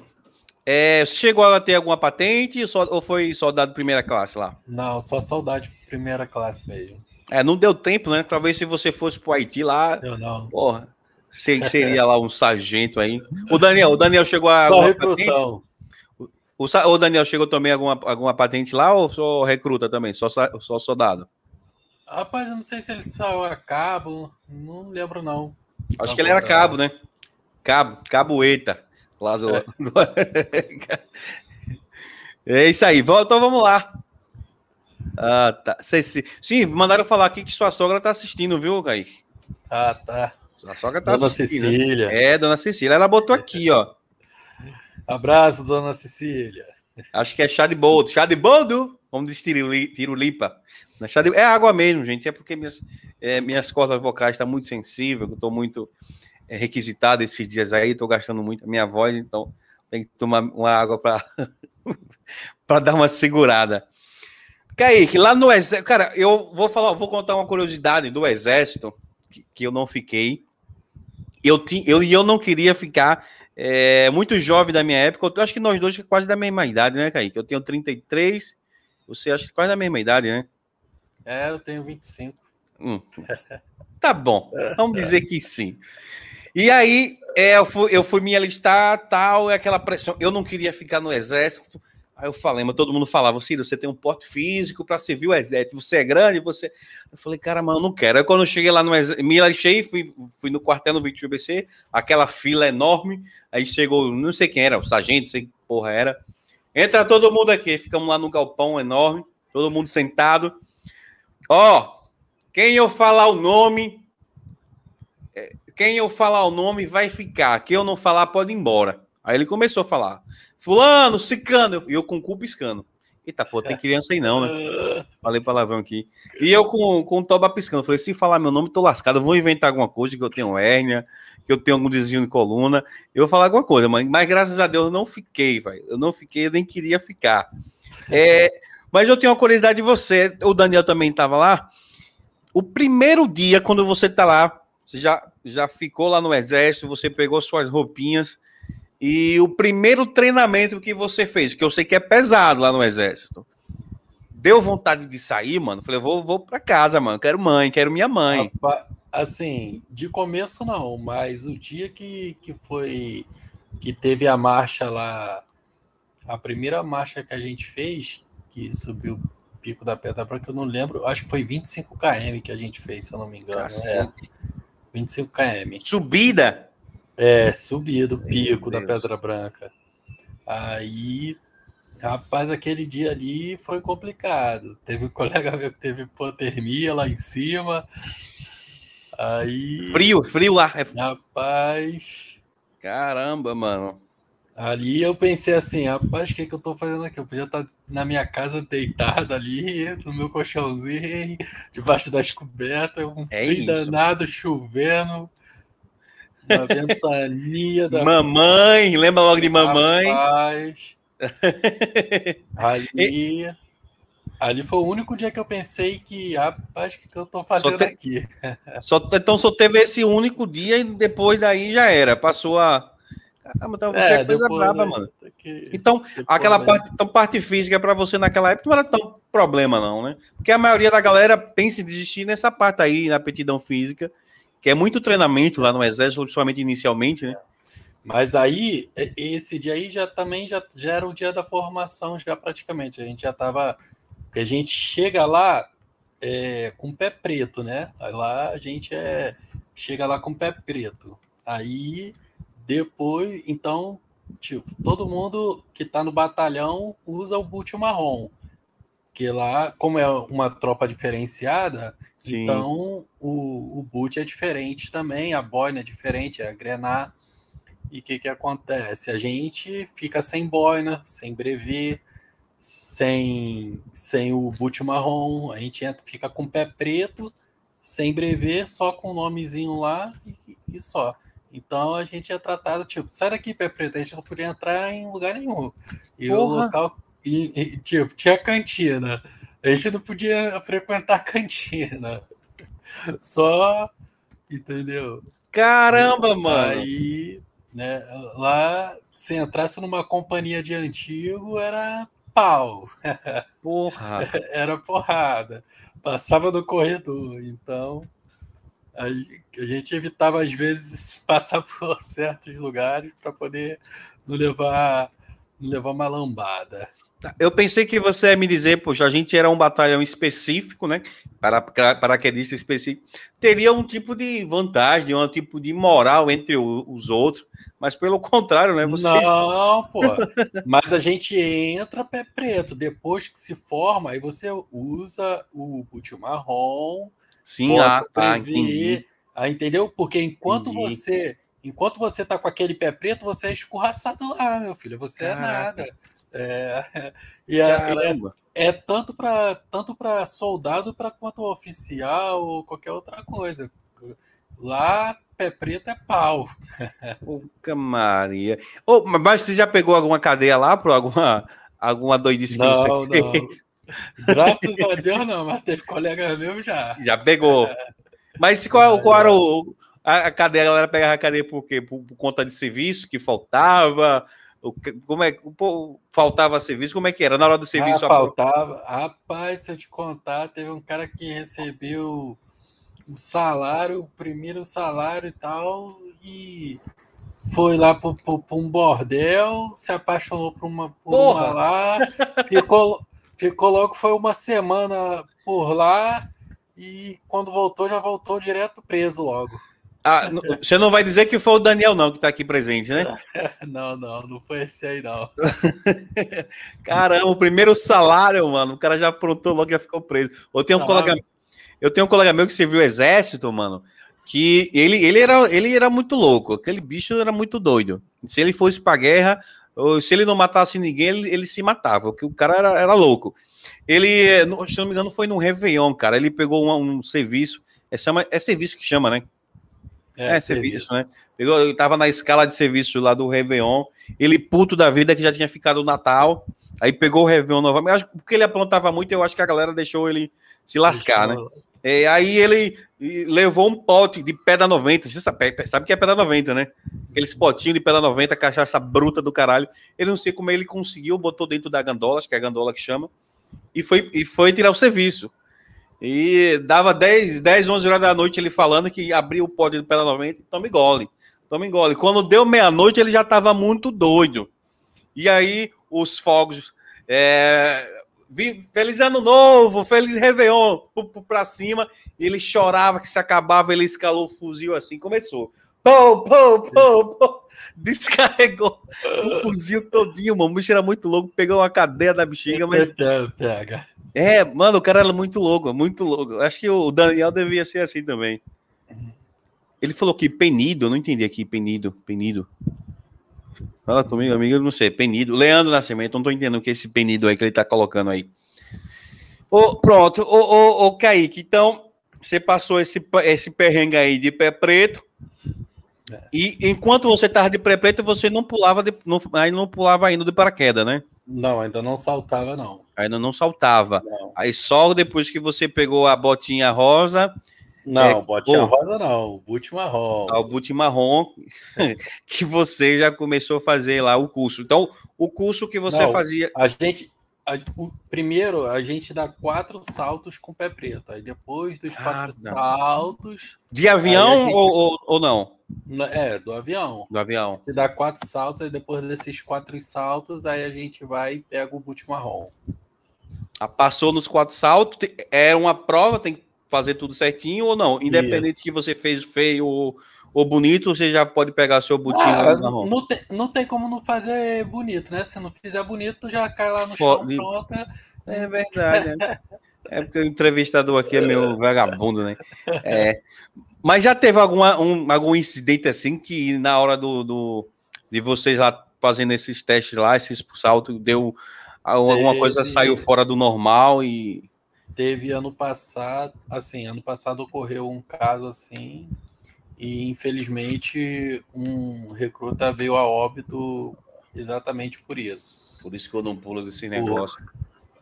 é, chegou a ter alguma patente ou foi soldado primeira classe lá?
Não, só soldado primeira classe mesmo.
É, não deu tempo, né? Talvez se você fosse pro Haiti lá.
Eu não.
Porra, seria lá um sargento aí. O Daniel, o Daniel chegou a. Só patente? O, o Daniel chegou também alguma, alguma patente lá ou só recruta também? Só, só soldado?
Rapaz, eu não sei se ele saiu a cabo, não lembro não.
Acho que ele era cabo, né? Cabo, caboeta. Lá do... É. é isso aí. Então vamos lá. Ah, tá. Sim, mandaram falar aqui que sua sogra tá assistindo, viu, Kaique?
Ah, tá.
Sua sogra tá
dona assistindo. Dona Cecília.
É, dona Cecília. Ela botou aqui, ó.
Abraço, dona Cecília.
Acho que é chá de boldo. Chá de boldo? Como diz Tirulipa. É, é água mesmo, gente. É porque minhas, é, minhas cordas vocais estão tá muito sensíveis. Eu estou muito é, requisitado esses dias aí. Estou gastando muito a minha voz. Então, tem que tomar uma água para dar uma segurada. Kaique, lá no exército. Cara, eu vou falar, vou contar uma curiosidade do exército que, que eu não fiquei. Eu, ti, eu, eu não queria ficar é, muito jovem da minha época. Eu acho que nós dois é quase da mesma idade, né, Kaique? Eu tenho 33, você acha que quase da mesma idade, né?
É, eu tenho 25. Hum.
Tá bom, vamos dizer que sim. E aí, é, eu, fui, eu fui me alistar, tal, é aquela pressão. Eu não queria ficar no exército. Aí eu falei, mas todo mundo falava, Ciro, você tem um porte físico para servir o exército, você é grande, você. Eu falei, cara, mas eu não quero. Aí quando eu cheguei lá no exército, me achei, fui, fui no quartel no 21 BC, aquela fila enorme, aí chegou, não sei quem era, o sargento, não sei que porra era. Entra todo mundo aqui, ficamos lá no galpão enorme, todo mundo sentado. Ó, quem eu falar o nome, quem eu falar o nome vai ficar, quem eu não falar pode ir embora. Aí ele começou a falar. Fulano, Cicano. E eu com o cu piscando. Eita, pô, tem criança aí não, né? Falei palavrão aqui. E eu com, com o toba piscando. Falei, se falar meu nome, tô lascado. Eu vou inventar alguma coisa, que eu tenho hérnia, que eu tenho algum desvio de coluna. Eu vou falar alguma coisa, mas, mas graças a Deus eu não fiquei, velho. Eu não fiquei, eu nem queria ficar. É, mas eu tenho uma curiosidade de você. O Daniel também estava lá. O primeiro dia, quando você tá lá, você já, já ficou lá no exército, você pegou suas roupinhas e o primeiro treinamento que você fez, que eu sei que é pesado lá no exército, deu vontade de sair, mano? Falei, vou, vou para casa, mano. Quero mãe, quero minha mãe.
Assim, de começo não, mas o dia que, que foi que teve a marcha lá, a primeira marcha que a gente fez, que subiu o Pico da Pedra Branca, eu não lembro, acho que foi 25 km que a gente fez, se eu não me engano. É, 25 km.
Subida?
É, subia do pico da Pedra Branca. Aí, rapaz, aquele dia ali foi complicado. Teve um colega meu que teve hipotermia lá em cima. Aí.
Frio, frio lá.
É Rapaz.
Caramba, mano.
Ali eu pensei assim, rapaz, o que, que eu tô fazendo aqui? Eu podia estar tá na minha casa deitado ali, no meu colchãozinho, debaixo das cobertas, um é frio danado, chovendo. Uma ventania da.
Mamãe, lembra logo de mamãe? Rapaz.
ali. Ali foi o único dia que eu pensei que, rapaz, o que, que eu tô fazendo te... aqui?
Só, então só teve esse único dia e depois daí já era. Passou a. Caramba, então você é, é coisa braba, mano. Que... Então, depois, aquela né? parte, então, parte física para você naquela época não era tão problema, não, né? Porque a maioria da galera pensa em desistir nessa parte aí, na aptidão física que é muito treinamento lá no exército, principalmente inicialmente, né?
Mas aí, esse dia aí já também já, já era o dia da formação, já praticamente. A gente já estava. Porque a gente chega lá, é, com pé preto, né? Aí lá a gente é, chega lá com pé preto. Aí depois, então, tipo, todo mundo que tá no batalhão usa o boot marrom. Que lá, como é uma tropa diferenciada, Sim. então o, o boot é diferente também, a boina é diferente, é a grenar. E o que, que acontece? A gente fica sem boina, sem brevet, sem, sem o boot marrom, a gente entra, fica com o pé preto, sem brevet, só com o nomezinho lá e, e, só. Então a gente é tratado, tipo, sai daqui, pé preto, a gente não podia entrar em lugar nenhum. E Porra. o local, e, e, tipo, tinha cantina. A gente não podia frequentar a cantina. Só, entendeu?
Caramba, mano!
Aí, né, lá, se entrasse numa companhia de antigo, era pau.
Porra!
Era porrada. Passava no corredor. Então, a, gente evitava, às vezes, passar por certos lugares para poder não levar, não levar uma lambada.
Tá, eu pensei que você ia me dizer, poxa, a gente era um batalhão específico, né? Para paraquedista específico. Teria um tipo de vantagem, um tipo de moral entre os outros. Mas pelo contrário, né?
Vocês... Não, pô. Mas a gente entra pé preto. Depois que se forma, aí você usa o boot marrom.
Sim, ah, tá, entendi.
Ah, entendeu? Porque enquanto entendi. você enquanto você tá com aquele pé preto, você é escorraçado lá, meu filho. Você Caraca. é nada. É, e é, é, é tanto para tanto para soldado para quanto oficial ou qualquer outra coisa. Lá pé preto é pau.
Puta Maria. Oh, mas você já pegou alguma cadeia lá por alguma, alguma doidice
que não, você fez? Graças a Deus não, mas teve colega meu já.
Já pegou. É. Mas qual, qual era o, a, cadeia? A galera pegava a cadeia por quê? Por, por conta de serviço que faltava? Como é faltava serviço? Como é que era na hora do serviço?
Ah, faltava. Rapaz, se eu te contar, teve um cara que recebeu o salário, o primeiro salário e tal, e foi lá para um bordel, se apaixonou por uma, por uma lá, ficou, ficou logo, foi uma semana por lá, e quando voltou, já voltou direto preso logo.
Ah, você não vai dizer que foi o Daniel, não, que está aqui presente, né?
Não, não, não foi esse aí, não.
Caramba, o primeiro salário, mano, o cara já aprontou logo, já ficou preso. Ou tem um colega eu tenho um colega meu que serviu o exército, mano, que ele, ele, era, ele era muito louco. Aquele bicho era muito doido. Se ele fosse pra guerra, ou se ele não matasse ninguém, ele, ele se matava, porque o cara era, era louco. Ele, se não me engano, foi num Réveillon, cara. Ele pegou um, um serviço. É, chama, é serviço que chama, né? É, é serviço, serviço, né? Pegou, ele tava na escala de serviço lá do Réveillon. Ele, puto da vida, que já tinha ficado o Natal. Aí pegou o Réveillon novamente. Porque ele aprontava muito, eu acho que a galera deixou ele se lascar, deixou... né? É, aí ele levou um pote de pedra 90. Você sabe, sabe que é pedra 90, né? Aqueles potinhos de pedra 90, cachaça bruta do caralho. Ele não sei como ele conseguiu, botou dentro da gandola, acho que é a gandola que chama, e foi, e foi tirar o serviço. E dava 10, 10, 11 horas da noite ele falando que abriu o pote de pedra 90 e toma gole. Toma gole. Quando deu meia-noite, ele já estava muito doido. E aí os fogos. É, Feliz Ano Novo, Feliz Réveillon, pra cima. Ele chorava que se acabava, ele escalou o fuzil assim, começou. Pô, pô, pô, pô. Descarregou o fuzil todinho, mano. O bicho era muito louco, pegou uma cadeia da bexiga, mas.
Pega.
É, mano, o cara era muito louco, muito louco. Acho que o Daniel devia ser assim também. Ele falou que penido, eu não entendi aqui, penido, penido. Fala comigo, amigo, eu não sei, Penido. Leandro Nascimento, não tô entendendo o que é esse Penido aí que ele tá colocando aí. Oh, pronto, ô, ô, ô, Kaique, então você passou esse, esse perrengue aí de pé preto. É. E enquanto você tava de pé preto, você não pulava, de, não, aí não pulava ainda de paraquedas, né?
Não, ainda não saltava, não.
Ainda não saltava. Não. Aí só depois que você pegou a botinha rosa
não, é, botinha rosa não, o boot marrom.
Ah, o boot marrom que você já começou a fazer lá o curso. Então, o curso que você não, fazia.
A gente. A, o, primeiro, a gente dá quatro saltos com pé preto. Aí depois dos ah, quatro não. saltos.
De avião gente, ou, ou, ou, não?
É, do avião.
Do avião.
Você dá quatro saltos, e depois desses quatro saltos, aí a gente vai e pega o boot marrom.
Ah, passou nos quatro saltos, é uma prova, tem que fazer tudo certinho ou não? Independente Isso. que você fez feio ou, ou bonito, você já pode pegar seu botinho ah,
não, tem, não tem como não fazer bonito, né? Se não fizer bonito, já cai lá no chão, pronto.
É verdade, né? É porque o entrevistador aqui é meio vagabundo, né? É, mas já teve alguma, um, algum incidente assim que na hora do, do, de vocês lá fazendo esses testes lá, esses saltos, deu alguma coisa saiu fora do normal e.
Teve ano passado, assim, ano passado ocorreu um caso assim, e infelizmente um recruta veio a óbito exatamente por isso.
Por isso que eu não pulo desse negócio. Por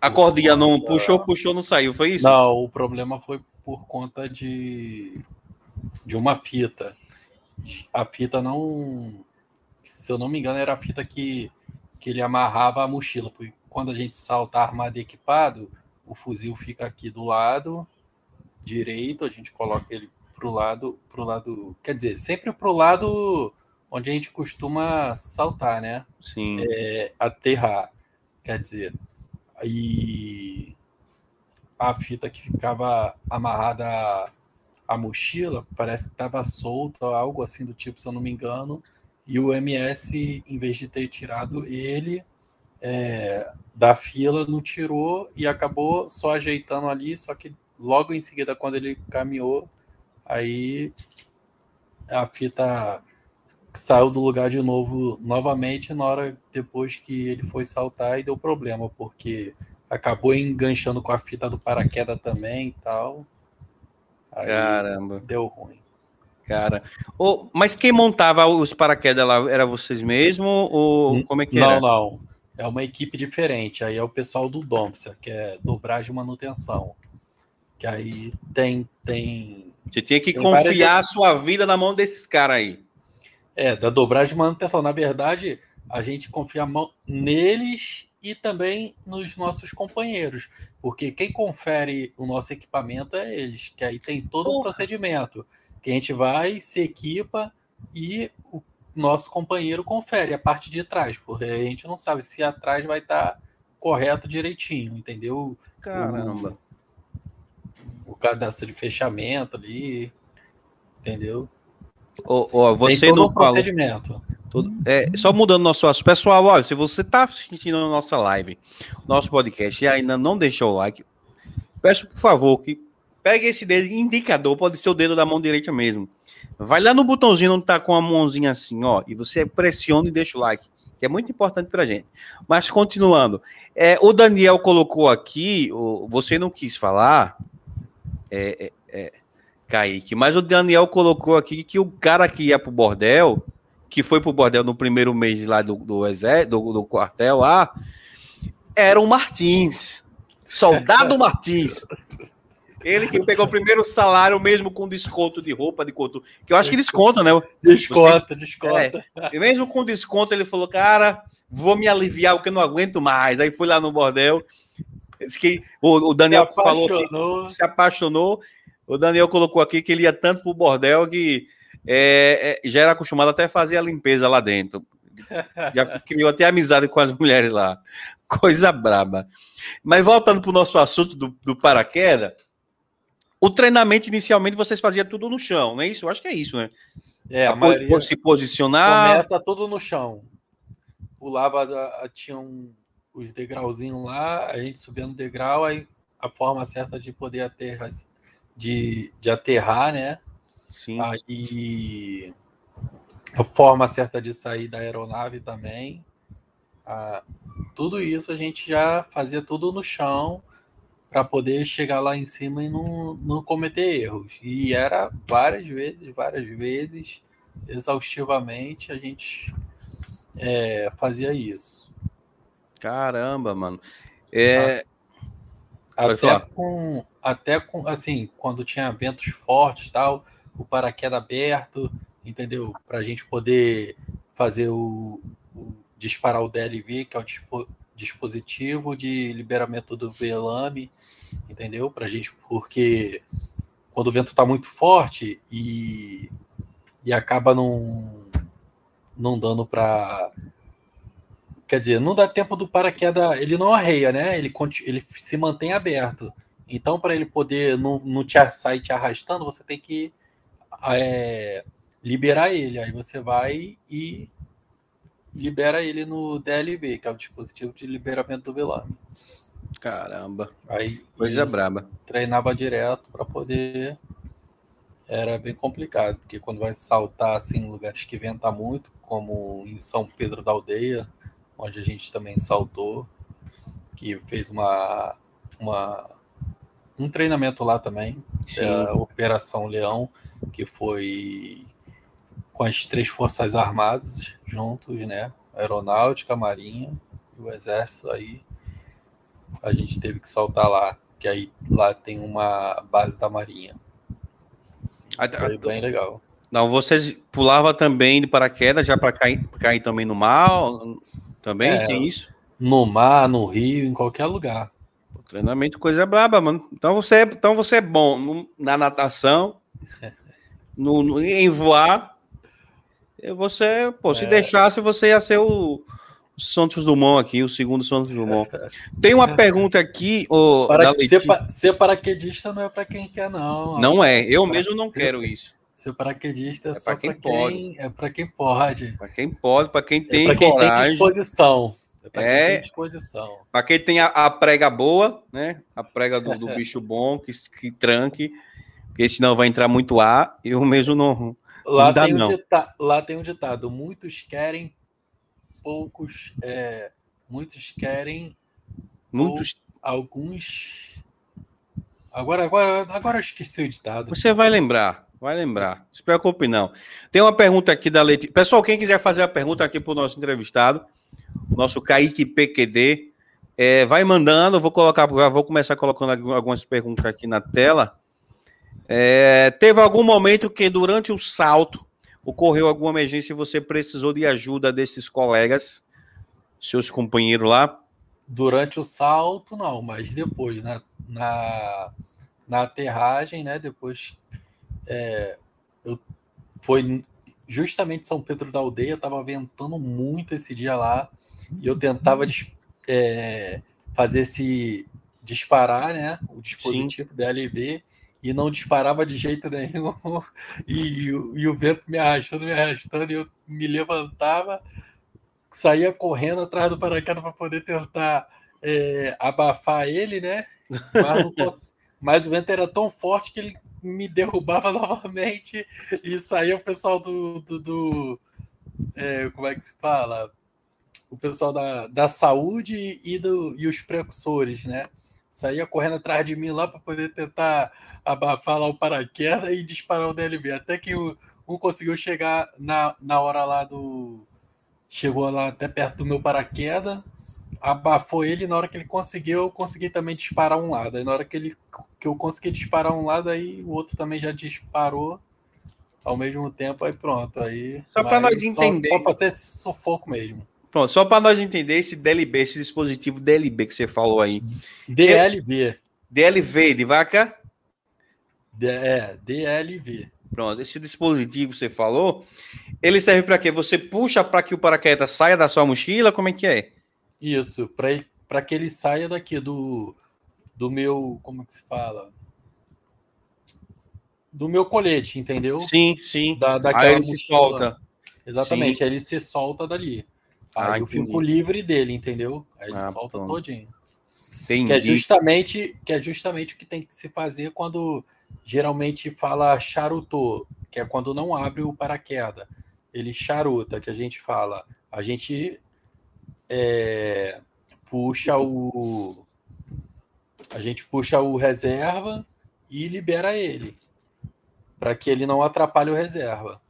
a cordinha não puxou, puxou, não saiu, foi isso?
Não, o problema foi por conta de, de uma fita. A fita não. Se eu não me engano, era a fita que, que ele amarrava a mochila. Porque quando a gente salta armado e equipado, o fuzil fica aqui do lado direito, a gente coloca ele pro lado, pro lado, quer dizer, sempre pro lado onde a gente costuma saltar, né?
Sim.
É, aterrar, quer dizer e a fita que ficava amarrada à mochila parece que estava solta, algo assim do tipo, se eu não me engano. E o MS, em vez de ter tirado ele é, da fila, não tirou e acabou só ajeitando ali. Só que logo em seguida, quando ele caminhou, aí a fita saiu do lugar de novo novamente na hora depois que ele foi saltar e deu problema, porque acabou enganchando com a fita do paraquedas também e tal.
Aí Caramba.
Deu ruim.
Cara, oh, mas quem montava os paraquedas lá era vocês mesmo ou hum, como é que
não,
era?
Não, não. É uma equipe diferente. Aí é o pessoal do Dompser, que é dobragem e manutenção. Que aí tem tem
Você tinha que confiar a sua vida na mão desses caras aí.
É, da dobragem e manutenção. Na verdade, a gente confia neles e também nos nossos companheiros, porque quem confere o nosso equipamento é eles, que aí tem todo o um procedimento, que a gente vai, se equipa e o nosso companheiro confere a parte de trás, porque a gente não sabe se atrás vai estar tá correto direitinho, entendeu?
Caramba.
O, o cadastro de fechamento ali, entendeu?
Oh, oh, você não falou. Tudo, é, só mudando nosso assunto. Pessoal, olha, se você está assistindo a nossa live, nosso podcast, e ainda não deixou o like, peço por favor que pegue esse dedo indicador, pode ser o dedo da mão direita mesmo. Vai lá no botãozinho onde está com a mãozinha assim, ó, e você pressiona e deixa o like, que é muito importante para gente. Mas continuando, é, o Daniel colocou aqui, o, você não quis falar, é, é, é Kaique. Mas o Daniel colocou aqui que o cara que ia pro bordel, que foi pro bordel no primeiro mês lá do, do, do, do quartel lá, era o Martins. Soldado Martins. Ele que pegou o primeiro salário mesmo com desconto de roupa, de conto. Que eu acho que desconta, né?
Desconta, desconta.
É, mesmo com desconto, ele falou, cara, vou me aliviar porque eu não aguento mais. Aí fui lá no bordel. Que o, o Daniel falou que se apaixonou o Daniel colocou aqui que ele ia tanto pro bordel que é, é, já era acostumado até a fazer a limpeza lá dentro. Já criou até amizade com as mulheres lá. Coisa braba. Mas voltando para o nosso assunto do, do paraquedas, o treinamento inicialmente vocês faziam tudo no chão, não é isso? Eu acho que é isso, né?
É, a, a maioria
se posicionar.
Começa tudo no chão. Pulava, tinha um, os degrauzinhos lá, a gente subia no degrau, aí a forma certa de poder aterrar, de, de aterrar, né?
Sim.
Aí a forma certa de sair da aeronave também. Ah, tudo isso a gente já fazia tudo no chão para poder chegar lá em cima e não, não cometer erros. E era várias vezes, várias vezes, exaustivamente, a gente é, fazia isso.
Caramba, mano. É...
Ah, até com, até com, assim, quando tinha ventos fortes tal, o paraquedas aberto, entendeu? Para a gente poder fazer o, o, disparar o DLV, que é o dispositivo de liberamento do velame, entendeu? Para a gente, porque quando o vento está muito forte e, e acaba não, não dando para quer dizer, não dá tempo do paraquedas, ele não arreia, né? Ele, ele se mantém aberto. Então, para ele poder não, não te sair te arrastando, você tem que é, liberar ele. Aí você vai e libera ele no DLB, que é o dispositivo de liberamento do velame.
Caramba.
Aí
coisa braba.
Treinava direto para poder era bem complicado, porque quando vai saltar assim em lugares que venta muito, como em São Pedro da Aldeia, onde a gente também saltou, que fez uma, uma um treinamento lá também, a Operação Leão, que foi com as três forças armadas juntos, né? Aeronáutica, Marinha e o Exército aí a gente teve que saltar lá, que aí lá tem uma base da Marinha.
Foi bem legal. Não, vocês pulava também de paraquedas já para cair, cair também no mar? Também é, tem isso?
No mar, no rio, em qualquer lugar.
O treinamento coisa braba, mano. Então você, é, então você é bom no, na natação, no, no, em voar. Você, pô, se é. deixasse, você ia ser o, Santos Dumont aqui, o segundo Santos Dumont. Tem uma pergunta aqui, o
para, ser, ser, paraquedista não é para quem quer, não.
Não é, eu mesmo não quero isso.
Ser paraquedista é, é só para quem, pode. é para quem pode.
Para quem pode, para quem tem
é quem coragem. tem disposição.
É, é disposição. Para quem tem a, a, prega boa, né? A prega do, do bicho bom, que, que tranque, porque senão vai entrar muito ar. Eu mesmo não.
Lá, tem. Um ditado, lá tem um ditado: muitos querem poucos, é, muitos querem,
muitos,
alguns. Agora, agora, agora eu esqueci o ditado.
Você vai lembrar, vai lembrar. Se preocupe não. Tem uma pergunta aqui da Letícia. Pessoal, quem quiser fazer a pergunta aqui para o nosso entrevistado, nosso Kaique PQD, é, vai mandando. Vou colocar, vou começar colocando algumas perguntas aqui na tela. É, teve algum momento que durante o salto ocorreu alguma emergência e você precisou de ajuda desses colegas, seus companheiros lá?
Durante o salto, não, mas depois, né? Na, na aterragem, né? Depois é, eu foi justamente São Pedro da Aldeia, estava ventando muito esse dia lá, e eu tentava é, fazer esse disparar, né? O dispositivo Sim. da LV e não disparava de jeito nenhum, e, e, e, o vento me arrastando, me arrastando, e eu me levantava, saía correndo atrás do paraquedas para poder tentar é, abafar ele, né? Mas, mas, o vento era tão forte que ele me derrubava novamente e saía o pessoal do. do, do é, como é que se fala? O pessoal da, da saúde e, do, e os precursores, né? Saía correndo atrás de mim lá para poder tentar abafar lá o paraquedas e disparar o DLB. Até que o, um conseguiu chegar na, na hora lá do. Chegou lá até perto do meu paraquedas, abafou ele. Na hora que ele conseguiu, eu consegui também disparar um lado. Aí na hora que, ele, que eu consegui disparar um lado, aí o outro também já disparou ao mesmo tempo. Aí pronto. Aí,
só para nós entender.
Só, só para ser sufoco mesmo.
Pronto, só para nós entender esse DLB, esse dispositivo DLB que você falou aí.
DLB.
DLV de vaca?
É, DLV.
Pronto, esse dispositivo que você falou, ele serve para quê? Você puxa para que o paraquedas saia da sua mochila? Como é que é?
Isso, para que ele saia daqui do, do meu. Como que se fala? Do meu colete, entendeu?
Sim, sim.
Da, daquela Aí ele se solta. Exatamente, sim. aí ele se solta dali. Aí ah, eu entendi. fico livre dele, entendeu? Aí ele ah, solta pronto. todinho. Entendi. Que é, justamente, que é justamente o que tem que se fazer quando geralmente fala charutou, que é quando não abre o paraquedas. Ele charuta, que a gente fala. A gente é, puxa o. A gente puxa o reserva e libera ele. Para que ele não atrapalhe o reserva.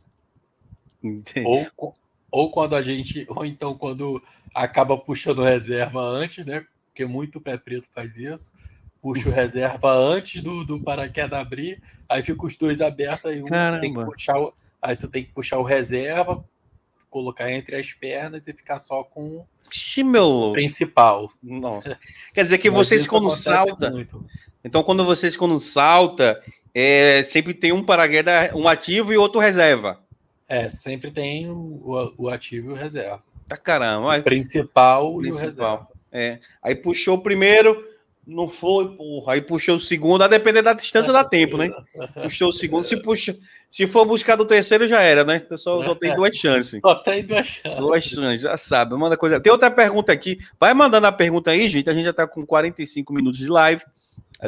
Ou, ou quando a gente. Ou então quando acaba puxando reserva antes, né? Porque muito pé preto faz isso puxa o reserva antes do, do paraquedas abrir, aí fica os dois abertos, aí um tem que puxar o, aí tu tem que puxar o reserva, colocar entre as pernas e ficar só com
o
principal.
Nossa. Quer dizer que Mas vocês quando salta, muito. então quando vocês quando salta, é, sempre tem um paraquedas, um ativo e outro reserva.
É, sempre tem o, o ativo e o reserva.
Tá caramba.
O principal,
o principal. É. Aí puxou o primeiro, não foi, porra. Aí puxou o segundo, a depender da distância dá tempo, né? Puxou o segundo. Se, puxa, se for buscar do terceiro, já era, né? Então só, só tem duas chances.
Só tem duas chances.
Duas chances, já sabe. Manda coisa. Tem outra pergunta aqui. Vai mandando a pergunta aí, gente. A gente já tá com 45 minutos de live.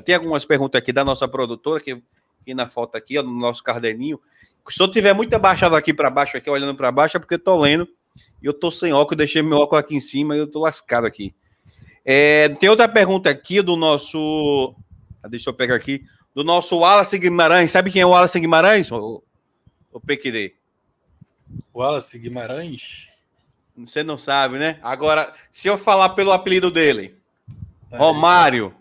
Tem algumas perguntas aqui da nossa produtora, que, que na foto aqui, ó, no nosso caderninho. Se eu tiver muito abaixado aqui para baixo, aqui olhando para baixo, é porque eu tô lendo. E eu tô sem óculos, deixei meu óculos aqui em cima e eu tô lascado aqui. É, tem outra pergunta aqui do nosso. Ah, deixa eu pegar aqui. Do nosso Wallace Guimarães. Sabe quem é o Wallace Guimarães? O, o PQD.
Wallace Guimarães?
Você não sabe, né? Agora, se eu falar pelo apelido dele, Romário.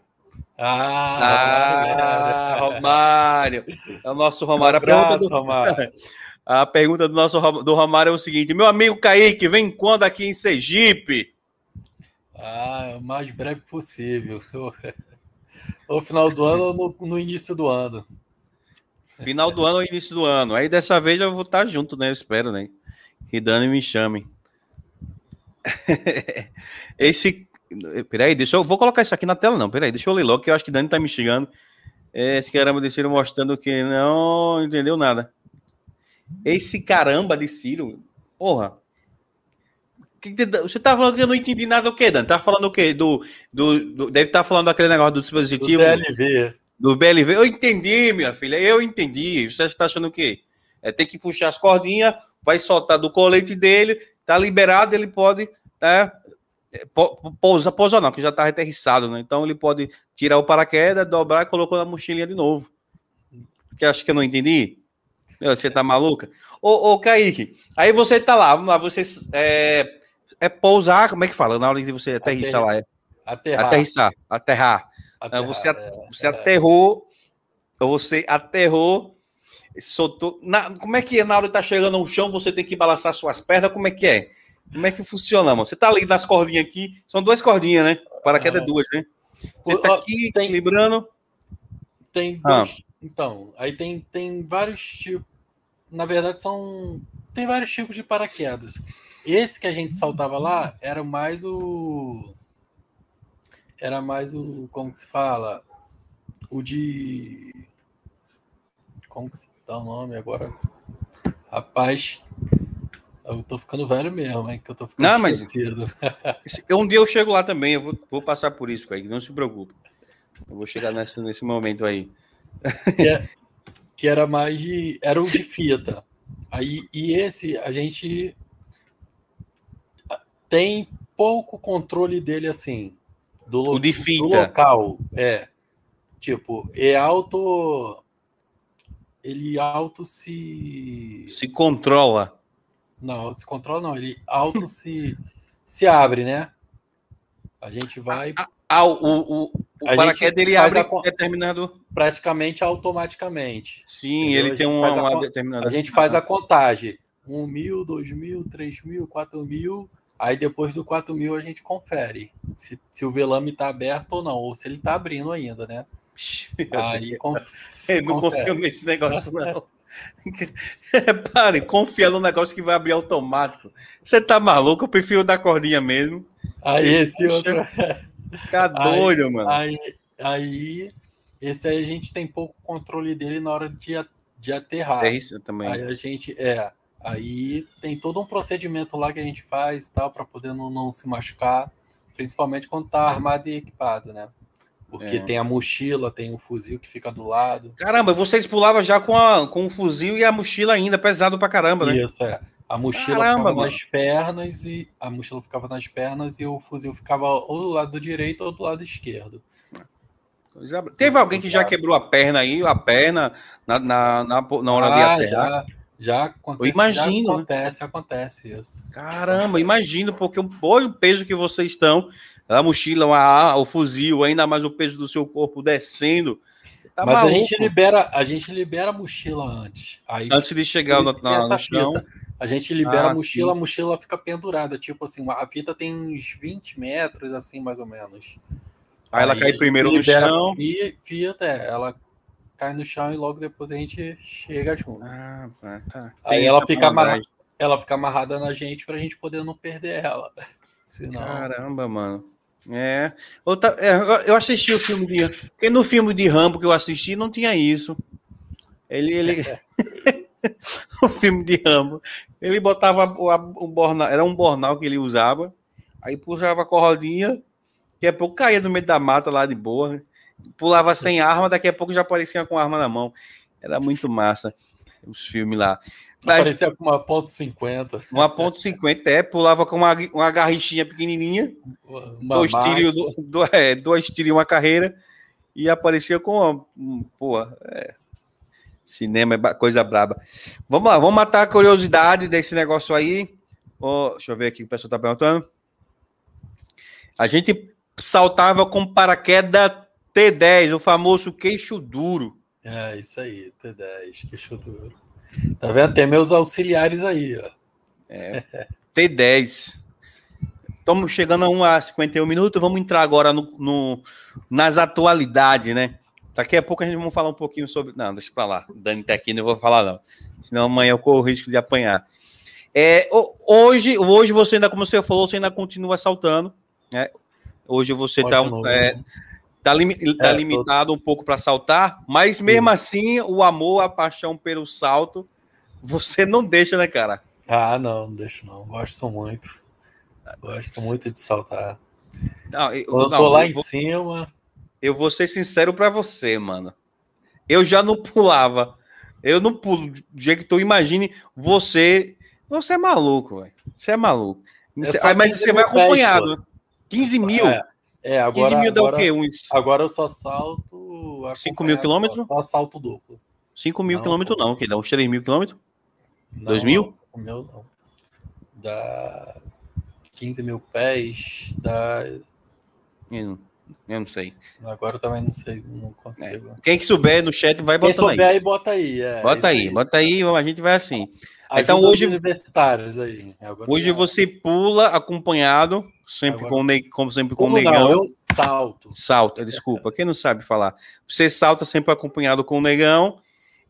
Ah, ah Romário. É o nosso Romário. Um abraço, a, pergunta do, Romário. a pergunta do nosso do Romário é o seguinte: meu amigo Kaique, vem quando aqui em Sergipe?
Ah, o mais breve possível. Ou final do ano ou no, no, início do ano.
Final do ano ou início do ano. Aí dessa vez eu vou estar junto, né? Eu espero, né? Que Dani me chame. Esse. Peraí, deixa eu. Vou colocar isso aqui na tela, não. Peraí, deixa eu ler logo, que eu acho que Dani tá me xingando. Esse caramba de Ciro mostrando que não entendeu nada. Esse caramba de Ciro. Porra, você tá falando que eu não entendi nada do que, Dan? Tá falando o quê? Do, do, do deve estar tá falando daquele negócio do dispositivo. Do
BLV.
Do BLV. Eu entendi, minha filha. Eu entendi. Você está achando o quê? É ter que puxar as cordinhas, vai soltar do colete dele, tá liberado, ele pode né, pousar, pousar não, que já tá aterrissado, né? Então ele pode tirar o paraquedas, dobrar e colocou na mochilinha de novo. Que acho que eu não entendi. Você tá maluca? Ô, ô Kaique, aí você tá lá, lá você é, é pousar, como é que fala? Na hora de você aterrissar lá. É, aterrar. Aterrissar, aterrar. aterrar você, é, você é. aterrou, você aterrou, soltou. Na, como é que é na hora estar tá chegando no chão, você tem que balançar suas pernas? Como é que é? Como é que funciona, mano? Você tá ali nas cordinhas aqui, são duas cordinhas, né? Paraquedas é duas, né? Você tá aqui tem, equilibrando.
Tem ah. dois. Ah. Então, aí tem, tem vários tipos. Na verdade, são. Tem vários tipos de paraquedas. Esse que a gente saltava lá era mais o. Era mais o. Como que se fala? O de. Como que se dá o nome agora? Rapaz. Eu tô ficando velho mesmo, hein? Que eu tô ficando
não, esquecido. mas um dia eu chego lá também, eu vou, vou passar por isso, aí, não se preocupe. Eu vou chegar nesse, nesse momento aí.
Que, é, que era mais de. Era o de Fiat. Aí, e esse a gente tem pouco controle dele assim. Do,
o de
do local. É. Tipo, é auto. Ele auto se.
Se controla.
Não, se controla não. Ele auto se, se abre, né? A gente vai.
Ah, ah o, o, o paraquedas ele abre a, determinado.
Praticamente automaticamente.
Sim, entendeu? ele tem uma, uma determinada.
A gente faz a contagem. 1 mil, 2 mil, 3 mil, 4 mil, Aí depois do 4 mil a gente confere se, se o velame está aberto ou não, ou se ele está abrindo ainda, né?
Aí conf... Eu não confio nesse negócio, não. Pare, confia no negócio que vai abrir automático. Você tá maluco? Eu prefiro dar cordinha mesmo.
Aí esse outro.
Fica doido,
aí,
mano.
Aí, aí, esse aí a gente tem pouco controle dele na hora de, de aterrar.
É isso também.
Aí a gente, é, Aí tem todo um procedimento lá que a gente faz tal para poder não, não, se machucar, principalmente quando tá armado e equipado, né? Porque é. tem a mochila, tem o fuzil que fica do lado.
Caramba, vocês pulavam já com, a, com o fuzil e a mochila ainda, pesado pra caramba, né?
Isso, é. A mochila Caramba, ficava mano. nas pernas e a mochila ficava nas pernas e o fuzil ficava ou do lado direito ou do lado esquerdo.
Teve alguém que já quebrou a perna aí, a perna na, na, na, na hora
ah,
de
aterrar? Já. Já acontece.
Eu imagino. Já
né? acontece, né? acontece isso.
Caramba, imagino, porque o, o peso que vocês estão, a mochila, a, o fuzil, ainda mais o peso do seu corpo descendo.
Tá Mas maluco. a gente libera, a gente libera a mochila antes. Aí,
antes de chegar no, na, no chão.
Fita, a gente libera ah, a mochila, sim. a mochila fica pendurada. Tipo assim, a fita tem uns 20 metros, assim, mais ou menos.
Aí, aí ela cai primeiro no chão.
E fita, é, ela cai no chão e logo depois a gente chega junto.
Ah, tá.
Aí ela fica amarrada. ela fica amarrada na gente pra gente poder não perder ela.
Senão... Caramba, mano. É. Outra, é, eu assisti o filme de. Porque no filme de Rambo que eu assisti não tinha isso. Ele. ele... o filme de Rambo. Ele botava o, o bornal, era um bornal que ele usava, aí puxava a corrodinha, daqui a pouco caía no meio da mata lá de boa, né? pulava sem arma, daqui a pouco já aparecia com arma na mão. Era muito massa os filmes lá.
Mas, Aparecia com uma ponto .50.
Uma ponto .50, é, pulava com uma, uma garrichinha pequenininha, uma dois tiros, do, é, dois tiros uma carreira, e aparecia com uma, pô, é, cinema é coisa braba. Vamos lá, vamos matar a curiosidade desse negócio aí. Oh, deixa eu ver aqui o pessoal tá perguntando. A gente saltava com paraquedas T10, o famoso queixo duro.
É, isso aí, T10, queixo duro. Tá vendo? Tem meus auxiliares aí, ó.
É, T10. Estamos chegando a 1 a 51 minutos. Vamos entrar agora no, no, nas atualidades, né? Daqui a pouco a gente vai falar um pouquinho sobre. Não, deixa pra lá. Dani tá aqui, não vou falar, não. Senão amanhã eu corro o risco de apanhar. É, hoje, hoje você ainda, como você falou, você ainda continua saltando. Né? Hoje você está é, tá, lim, tá é, limitado tô... um pouco para saltar, mas mesmo Sim. assim, o amor, a paixão pelo salto, você não deixa, né, cara?
Ah, não, não deixo não. Gosto muito. Gosto muito de saltar. Não, eu, Quando eu tô lá eu em vou, cima.
Eu vou ser sincero para você, mano. Eu já não pulava. Eu não pulo do jeito que tu imagine você. Você é maluco, velho. Você é maluco. É mas você vai acompanhado. 15 mil. É.
É, agora, 15 mil dá agora, o quê? Uns... Agora eu só salto.
5 mil quilômetros?
Só salto duplo.
5 mil quilômetros não, que dá uns 3 mil quilômetros? 2 mil? 5 mil
não. Dá 15 mil pés, dá.
Eu não, eu não sei.
Agora eu também não sei, não consigo. É.
Quem que souber no chat vai botando Quem souber
aí. aí bota aí. É,
bota aí, aí, bota aí, a gente vai assim.
Então hoje universitários aí.
Agora hoje você pula acompanhado, sempre Agora, com ne... como sempre com o negão. Não, eu
salto.
Salta, desculpa, quem não sabe falar. Você salta sempre acompanhado com o negão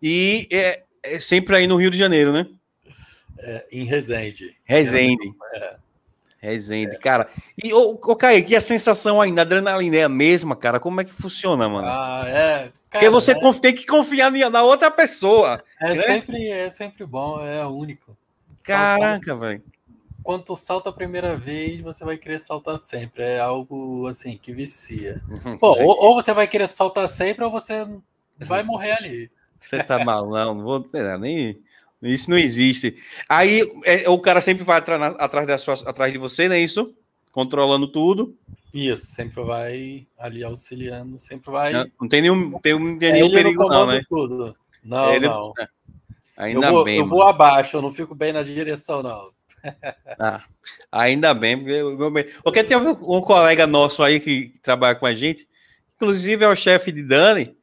e é, é sempre aí no Rio de Janeiro, né?
É, em Resende.
Resende. É. Resende, é. cara. E, ô, ô Kaique, e a sensação ainda, a adrenalina é a mesma, cara? Como é que funciona, mano?
Ah, é.
Cara, Porque você é... tem que confiar na outra pessoa.
É, né? sempre, é sempre bom, é único.
Caraca, velho.
Quando tu salta a primeira vez, você vai querer saltar sempre. É algo assim que vicia. Pô, ou, ou, você vai querer saltar sempre, ou você vai morrer ali.
Você tá mal, não, não vou ter nem. Isso não existe. Aí é, o cara sempre vai atrás, atrás, da sua, atrás de você, não é isso? Controlando tudo.
Isso, sempre vai ali auxiliando, sempre vai.
Não, não tem nenhum, tem, não tem nenhum perigo, não, né?
Tudo. Não, ele... não. É.
Ainda eu vou, bem.
Eu mano. vou abaixo, eu não fico bem na direção, não.
Ah, ainda bem, porque, tem um, um, colega nosso aí que trabalha com a gente, inclusive é o chefe de Dani,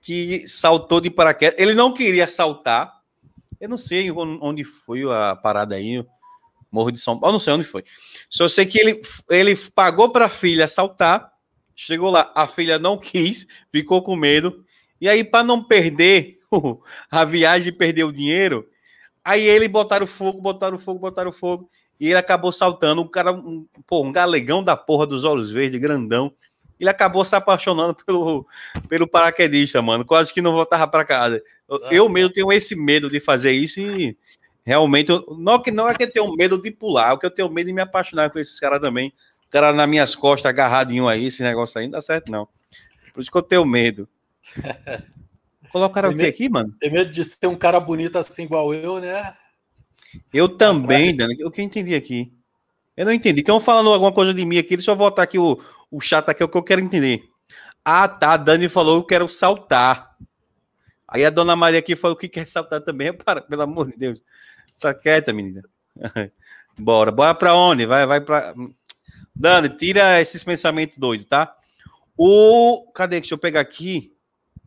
que saltou de paraquedas. Ele não queria saltar. Eu não sei onde foi a parada aí, Morro de São Paulo, não sei onde foi. Só sei que ele, ele pagou para a filha saltar, chegou lá, a filha não quis, ficou com medo, e aí, para não perder a viagem perder o dinheiro, aí ele botaram fogo, botaram fogo, botaram fogo, e ele acabou saltando. Um cara, um, pô, um galegão da porra dos olhos verdes, grandão. Ele acabou se apaixonando pelo, pelo paraquedista, mano. Quase que não voltava para casa. Eu, eu mesmo tenho esse medo de fazer isso e Realmente, eu, não, não é que eu tenho medo de pular, é que eu tenho medo de me apaixonar com esses caras também. O cara nas minhas costas, agarradinho aí, esse negócio aí não dá certo, não. Por isso que eu tenho medo. Colocaram o que aqui, mano?
Tem medo de ser um cara bonito assim, igual eu, né?
Eu também, Dani. O que eu entendi aqui? Eu não entendi. Estão falando alguma coisa de mim aqui. Deixa eu voltar aqui o, o chat aqui, é o que eu quero entender. Ah, tá. A Dani falou que eu quero saltar. Aí a dona Maria aqui falou que quer saltar também. Para, pelo amor de Deus. Só quieta, menina. Bora. Bora pra onde? Vai, vai pra. Dani, tira esses pensamentos doidos, tá? O. Cadê? Deixa eu pegar aqui.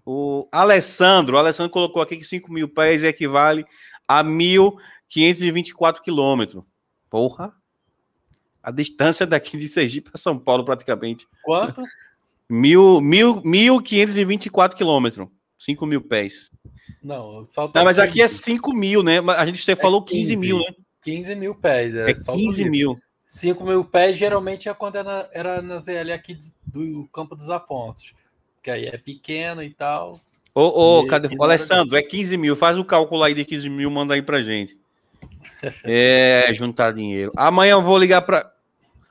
O Alessandro. O Alessandro colocou aqui que 5 mil pés equivale a 1.524 quilômetros. Porra! A distância daqui de Sergipe para São Paulo, praticamente.
Quanto?
Mil, mil, 1.524 quilômetros. 5 mil pés.
Não,
salta. Não, mas aqui é 5 mil, né? A gente você é falou 15, 15 mil, né?
15 mil pés.
É, é 15 mil.
5 mil pés geralmente é quando era, era na ZL aqui do Campo dos Afonsos. Que aí é pequeno e tal.
Ô, ô, cadê? Ô, Alessandro, é 15 mil. Faz o cálculo aí de 15 mil, manda aí pra gente. É, juntar dinheiro. Amanhã eu vou ligar pra.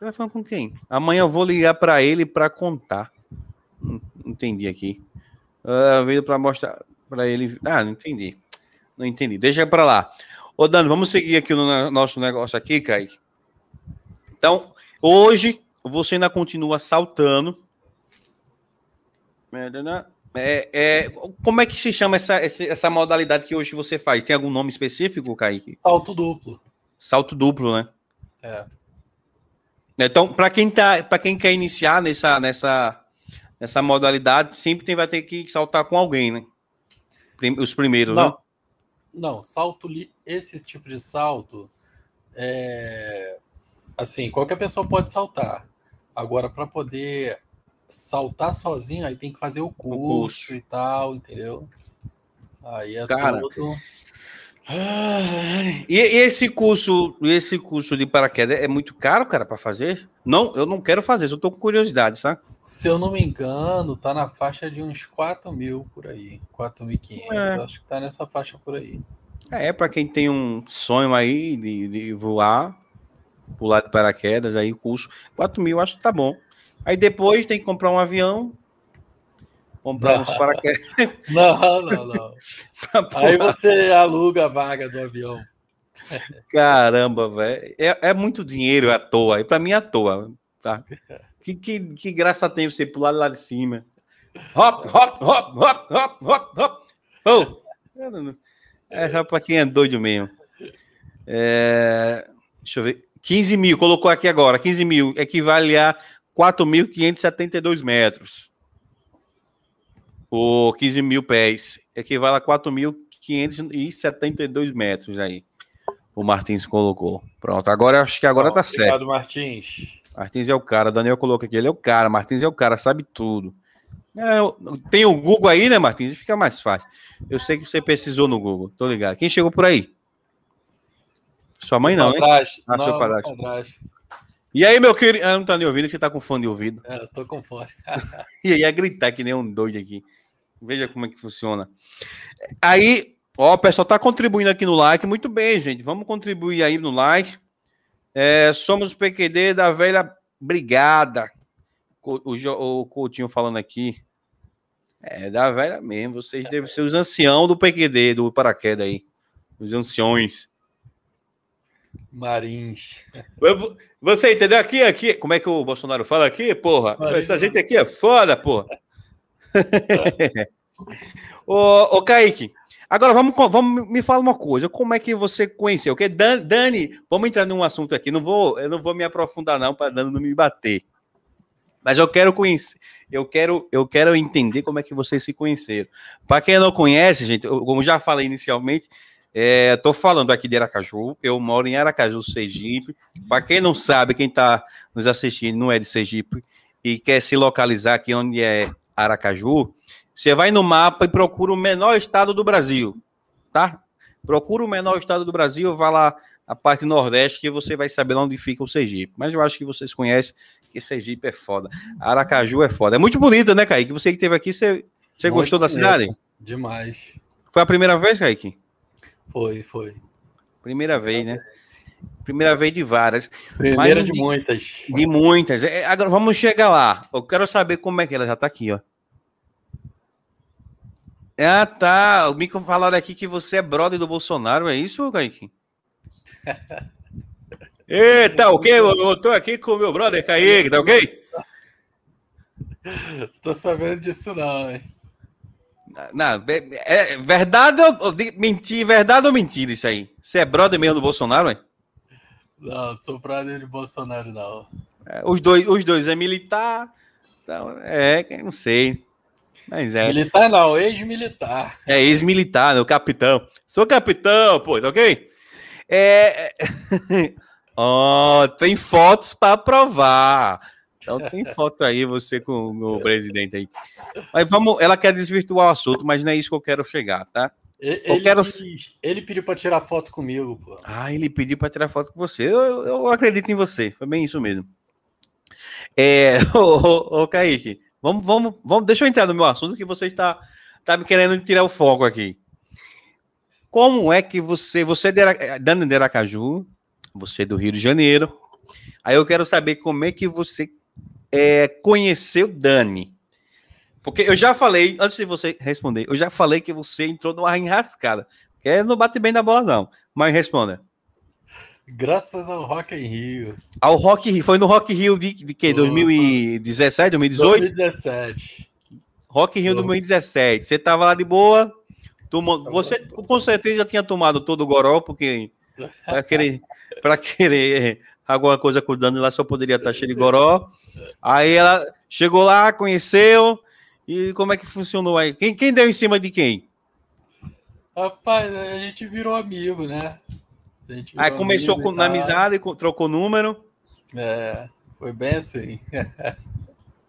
Você vai falando com quem? Amanhã eu vou ligar pra ele pra contar. Não entendi aqui. Uh, veio pra mostrar pra ele. Ah, não entendi. Não entendi. Deixa pra lá. Ô, Dani, vamos seguir aqui no nosso negócio aqui, Kaique. Então, hoje você ainda continua saltando. É, é, como é que se chama essa, essa modalidade que hoje você faz? Tem algum nome específico, Kaique?
Salto duplo.
Salto duplo, né?
É.
Então, para quem tá, para quem quer iniciar nessa, nessa, nessa modalidade, sempre tem, vai ter que saltar com alguém, né? Os primeiros,
não,
né?
Não, salto esse tipo de salto é, assim, qualquer pessoa pode saltar. Agora, para poder saltar sozinho, aí tem que fazer o curso, o curso. e tal, entendeu? Aí é
Cara, E, esse curso, esse curso de paraquedas é muito caro, cara, para fazer? Não, eu não quero fazer, eu tô com curiosidade, sabe?
Se eu não me engano, tá na faixa de uns 4 mil por aí, 4.500, é. acho que tá nessa faixa por aí.
É, para quem tem um sonho aí de, de voar, pular de paraquedas, aí o curso, 4 mil acho que tá bom. Aí depois tem que comprar um avião, comprar não. uns paraquedas.
Não, não, não. aí você aluga a vaga do avião.
Caramba, velho. É, é, muito dinheiro à toa. E para mim é à toa. Tá? Que, que, que graça tem você pular lá de cima? Hop, hop, hop, hop, hop, hop, hop. Oh. É só para quem é doido mesmo. É, deixa eu ver. 15 mil, colocou aqui agora, 15 mil, equivale a 4.572 metros. O 15 mil pés, equivale a 4.572 metros aí. O Martins colocou. Pronto, agora acho que agora Bom, tá certo.
Obrigado, Martins.
Martins é o cara, Daniel colocou aqui, ele é o cara, Martins é o cara, sabe tudo. É, tem o Google aí, né, Martins? Fica mais fácil. Eu sei que você precisou no Google, tô ligado. Quem chegou por aí? Sua mãe não,
hein? Ah, não, seu padrasto.
E aí, meu querido? Ah, não tá nem ouvindo, que você tá com fone de ouvido.
É, eu tô com fone.
e aí, é gritar que nem um doido aqui. Veja como é que funciona. Aí, ó, o pessoal tá contribuindo aqui no like. Muito bem, gente. Vamos contribuir aí no like. É, somos o PQD da velha Brigada. O, o, o Coutinho falando aqui. É, da velha mesmo. Vocês devem ser os anciãos do PQD, do paraquedas aí. Os anciões.
Marins.
Você entendeu aqui, aqui? Como é que o Bolsonaro fala aqui, porra? Marins. Essa gente aqui é foda, porra. ô, ô, Kaique, agora vamos, vamos me fala uma coisa. Como é que você conheceu? Porque Dani, vamos entrar num assunto aqui. Não vou, eu não vou me aprofundar não para Dani não me bater. Mas eu quero conhecer, eu quero, eu quero entender como é que vocês se conheceram. Para quem não conhece, gente, eu, como já falei inicialmente, é, falando aqui de Aracaju, eu moro em Aracaju, Sergipe. Para quem não sabe, quem está nos assistindo não é de Sergipe e quer se localizar aqui onde é Aracaju, você vai no mapa e procura o menor estado do Brasil, tá? Procura o menor estado do Brasil, vai lá a parte nordeste que você vai saber onde fica o Sergipe. Mas eu acho que vocês conhecem que Sergipe é foda. Aracaju é foda. É muito bonita, né, Kaique? Você que esteve aqui, você, você gostou da cidade?
Demais.
Foi a primeira vez, Kaique?
Foi, foi.
Primeira vez, né? Primeira vez de várias.
Primeira de, de, muitas.
De muitas. É, agora vamos chegar lá. Eu quero saber como é que ela já tá aqui, ó. Ah, tá. O Mico falaram aqui que você é brother do Bolsonaro, é isso, Kaique? Eita, ok? Eu tô aqui com o meu brother Kaique, tá ok?
Tô sabendo disso não, hein?
Não, é, é verdade ou mentir, verdade ou mentira isso aí? Você é brother mesmo do Bolsonaro, hein?
Não, sou brother de Bolsonaro, não.
É, os, dois, os dois é militar, então, é, não sei. Mas é.
Militar não, ex-militar.
É, ex-militar, né, o capitão. Sou capitão, pô, tá ok? É. oh, tem fotos para provar. Então tem foto aí, você com o presidente aí. Mas vamos, ela quer desvirtuar o assunto, mas não é isso que eu quero chegar, tá?
Ele, eu quero... ele pediu para tirar foto comigo, pô.
Ah, ele pediu para tirar foto com você. Eu, eu, acredito em você. Foi bem isso mesmo. É, ô, ô, ô, Kaique, vamos, vamos, vamos, deixa eu entrar no meu assunto que você está, está me querendo tirar o foco aqui. Como é que você, você é de, Dani de Aracaju, você é do Rio de Janeiro, aí eu quero saber como é que você é, conheceu Dani. Porque eu já falei, antes de você responder, eu já falei que você entrou numa enrascada. Que é, não bate bem na bola, não. Mas responda.
Graças ao Rock in Rio.
Ao Rock Rio. Foi no Rock Rio de, de que? 2017, 2018?
2017.
Rock in Rio 2017. Você tava lá de boa. Tomou, você com certeza já tinha tomado todo o goró, porque para querer, pra querer alguma coisa com o Dani lá só poderia estar cheio de goró. Aí ela chegou lá, conheceu, e como é que funcionou aí? Quem, quem deu em cima de quem?
Rapaz, a gente virou amigo, né?
Aí começou com, na amizade, trocou número.
É, foi bem assim.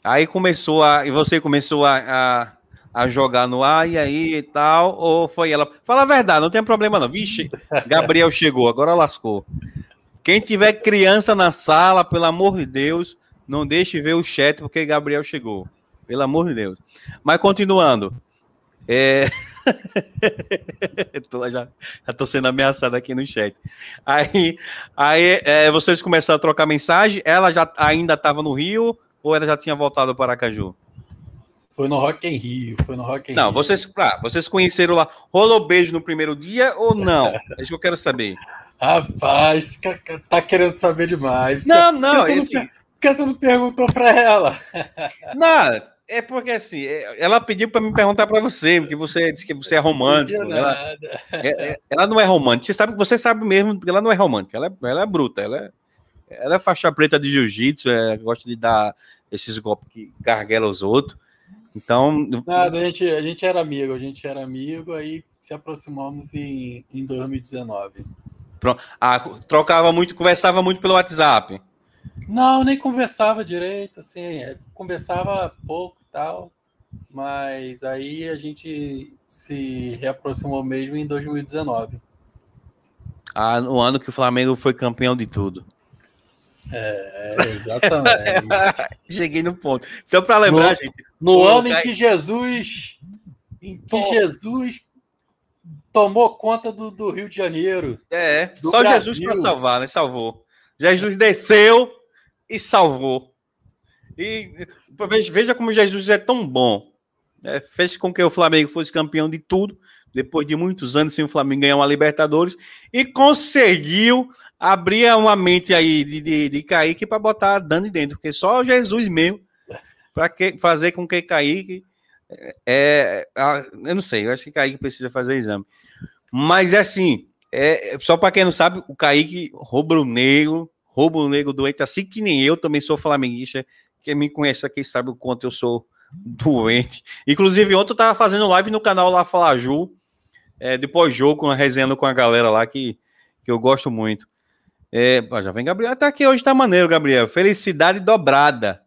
aí começou a. E você começou a, a, a, jogar no ar e aí e tal? Ou foi ela? Fala a verdade, não tem problema não. Vixe, Gabriel chegou, agora lascou. Quem tiver criança na sala, pelo amor de Deus, não deixe ver o chat, porque Gabriel chegou. Pelo amor de Deus. Mas continuando. É... tô, já, já tô sendo ameaçado aqui no chat. Aí, aí é, vocês começaram a trocar mensagem. Ela já ainda estava no Rio ou ela já tinha voltado para Aracaju?
Foi no Rock em Rio, foi no Rock em
não,
Rio.
vocês, ah, vocês conheceram lá. Rolou beijo no primeiro dia ou não? É isso que eu quero saber.
Rapaz, tá querendo saber demais.
Não, não, esse...
Por que tu não perguntou para ela?
Não, é porque assim, é, ela pediu para me perguntar para você, porque você disse que você é romântico. Ela, é, é, ela, não é romântica. Você sabe, você sabe mesmo que ela não é romântica. Ela é, ela é bruta. Ela é, ela é faixa preta de jiu-jitsu. É, gosta de dar esses golpes que garguela os outros. Então.
Nada, a gente, a gente era amigo, a gente era amigo, aí se aproximamos em, em 2019.
Pronto. Ah, trocava muito, conversava muito pelo WhatsApp.
Não, nem conversava direito, assim, é, conversava pouco e tal, mas aí a gente se reaproximou mesmo em 2019.
Ah, no ano que o Flamengo foi campeão de tudo.
É, exatamente.
Cheguei no ponto. Só para lembrar,
no,
gente.
No pô, ano em que Jesus, em que pô. Jesus tomou conta do, do, Rio de Janeiro.
É, só Brasil. Jesus para salvar, né? Salvou. Jesus desceu e salvou. E veja como Jesus é tão bom. É, fez com que o Flamengo fosse campeão de tudo, depois de muitos anos sem o Flamengo ganhar uma Libertadores, e conseguiu abrir uma mente aí de, de, de Kaique para botar Dani dentro, porque só Jesus mesmo para fazer com que Kaique. É, é, eu não sei, eu acho que Kaique precisa fazer exame. Mas assim, é, só para quem não sabe, o Kaique rubro-negro, rubro-negro doente, assim que nem eu também sou flamenguista. Quem me conhece aqui sabe o quanto eu sou doente. Inclusive, ontem eu tava fazendo live no canal lá Fala Ju, é, depois jogo, resenhando com a galera lá que, que eu gosto muito. É, já vem Gabriel. Até aqui hoje tá maneiro, Gabriel. Felicidade dobrada.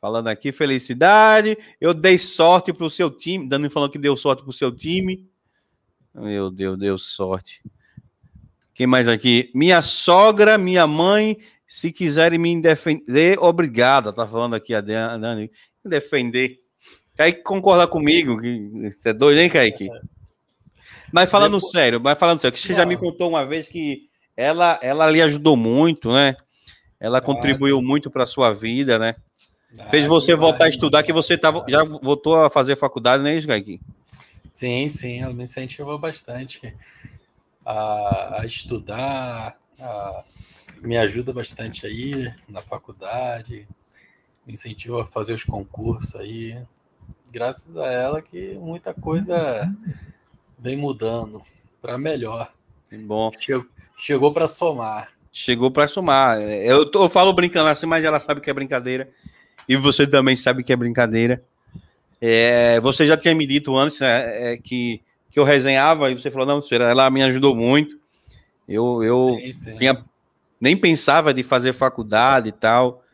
Falando aqui, felicidade. Eu dei sorte pro seu time. Dani falando que deu sorte pro seu time. Meu Deus, deu sorte. Quem mais aqui? Minha sogra, minha mãe, se quiserem me defender, obrigada. Tá falando aqui a Dani. Defender. Kaique concorda comigo, que você é doido, hein, Kaique? Mas falando Depois... sério, mas falando sério, que você já me contou uma vez que ela, ela lhe ajudou muito, né? Ela Nossa. contribuiu muito para sua vida, né? Ah, Fez você voltar a estudar, que você tava, já voltou a fazer faculdade, né, Kaique?
Sim, sim, ela me incentivou bastante a, a estudar, a, me ajuda bastante aí na faculdade, me incentiva a fazer os concursos aí. Graças a ela que muita coisa vem mudando para melhor.
Bom.
Chegou, chegou para somar.
Chegou para somar. Eu, eu falo brincando assim, mas ela sabe que é brincadeira. E você também sabe que é brincadeira. É, você já tinha me dito antes né, é, que, que eu resenhava e você falou, não, senhora, ela me ajudou muito. Eu, eu sim, sim. Tinha, nem pensava de fazer faculdade e tal.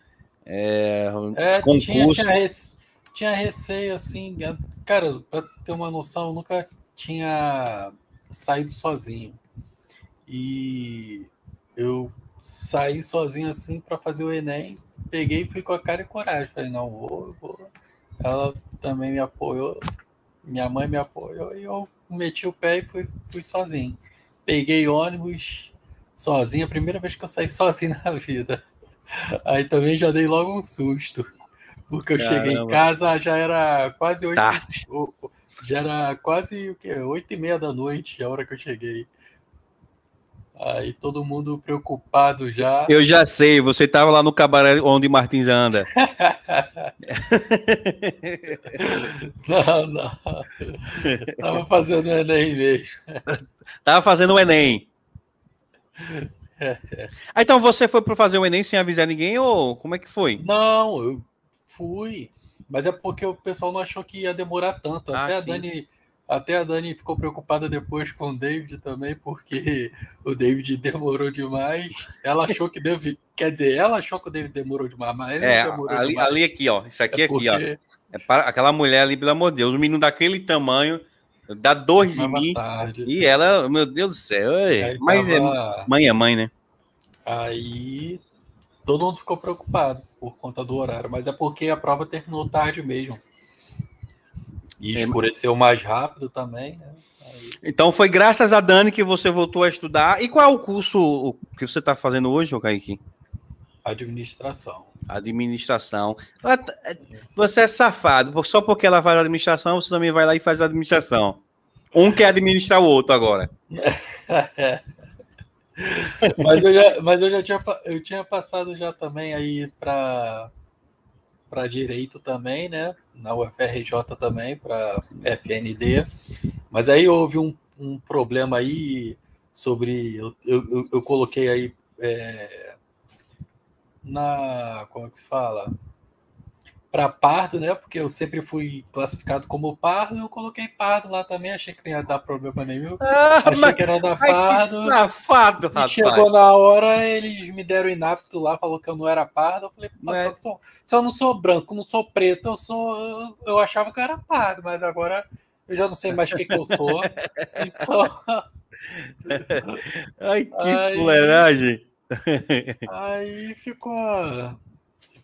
É,
é concurso. Tinha, tinha, rece... tinha, receio, assim, cara, para ter uma noção, eu nunca tinha saído sozinho. E eu saí sozinho assim para fazer o Enem. Peguei e fui com a cara e coragem. Falei, não, vou, vou. Ela também me apoiou, minha mãe me apoiou e eu meti o pé e fui, fui sozinho. Peguei ônibus sozinho, a primeira vez que eu saí sozinho na vida. Aí também já dei logo um susto. Porque eu Caramba. cheguei em casa, já era quase oito. Já era quase o quê? Oito e meia da noite, a hora que eu cheguei. Aí todo mundo preocupado já.
Eu já sei, você estava lá no cabaré onde Martins anda.
não, não. Tava fazendo o Enem mesmo.
Tava fazendo o Enem. É, então você foi para fazer o Enem sem avisar ninguém ou como é que foi?
Não, eu fui. Mas é porque o pessoal não achou que ia demorar tanto. Ah, Até sim. a Dani até a Dani ficou preocupada depois com o David também, porque o David demorou demais. Ela achou que deve. Quer dizer, ela achou que o David demorou demais, mas
é, ali, demais. ali aqui, ó. Isso aqui, é porque... aqui, ó. É para aquela mulher ali, pelo amor de Deus, um menino daquele tamanho, dá dor de mim. Tarde. E ela, meu Deus do céu. mas é tava... é, mãe é mãe, né?
Aí todo mundo ficou preocupado por conta do horário, mas é porque a prova terminou tarde mesmo. E é, escureceu mais rápido também, né? Aí...
Então foi graças a Dani que você voltou a estudar. E qual é o curso que você está fazendo hoje, Kaique?
Administração.
Administração. Você é safado. Só porque ela faz administração, você também vai lá e faz administração. Um quer administrar o outro agora.
mas eu já, mas eu já tinha, eu tinha passado já também aí para para direito também, né? Na UFRJ também, para FND. Mas aí houve um, um problema aí sobre. Eu, eu, eu coloquei aí é, na. Como é que se fala? Para pardo, né? Porque eu sempre fui classificado como pardo, eu coloquei pardo lá também, achei que não ia dar problema nenhum. Ah, achei mas, que era da pardo.
Que safado, rapaz.
Chegou na hora, eles me deram inapto lá, falou que eu não era pardo. Eu falei, mas... só, se eu não sou branco, não sou preto, eu sou. Eu, eu achava que eu era pardo, mas agora eu já não sei mais o que, que eu sou. Então.
Ai, que aí, fuleiragem.
Aí ficou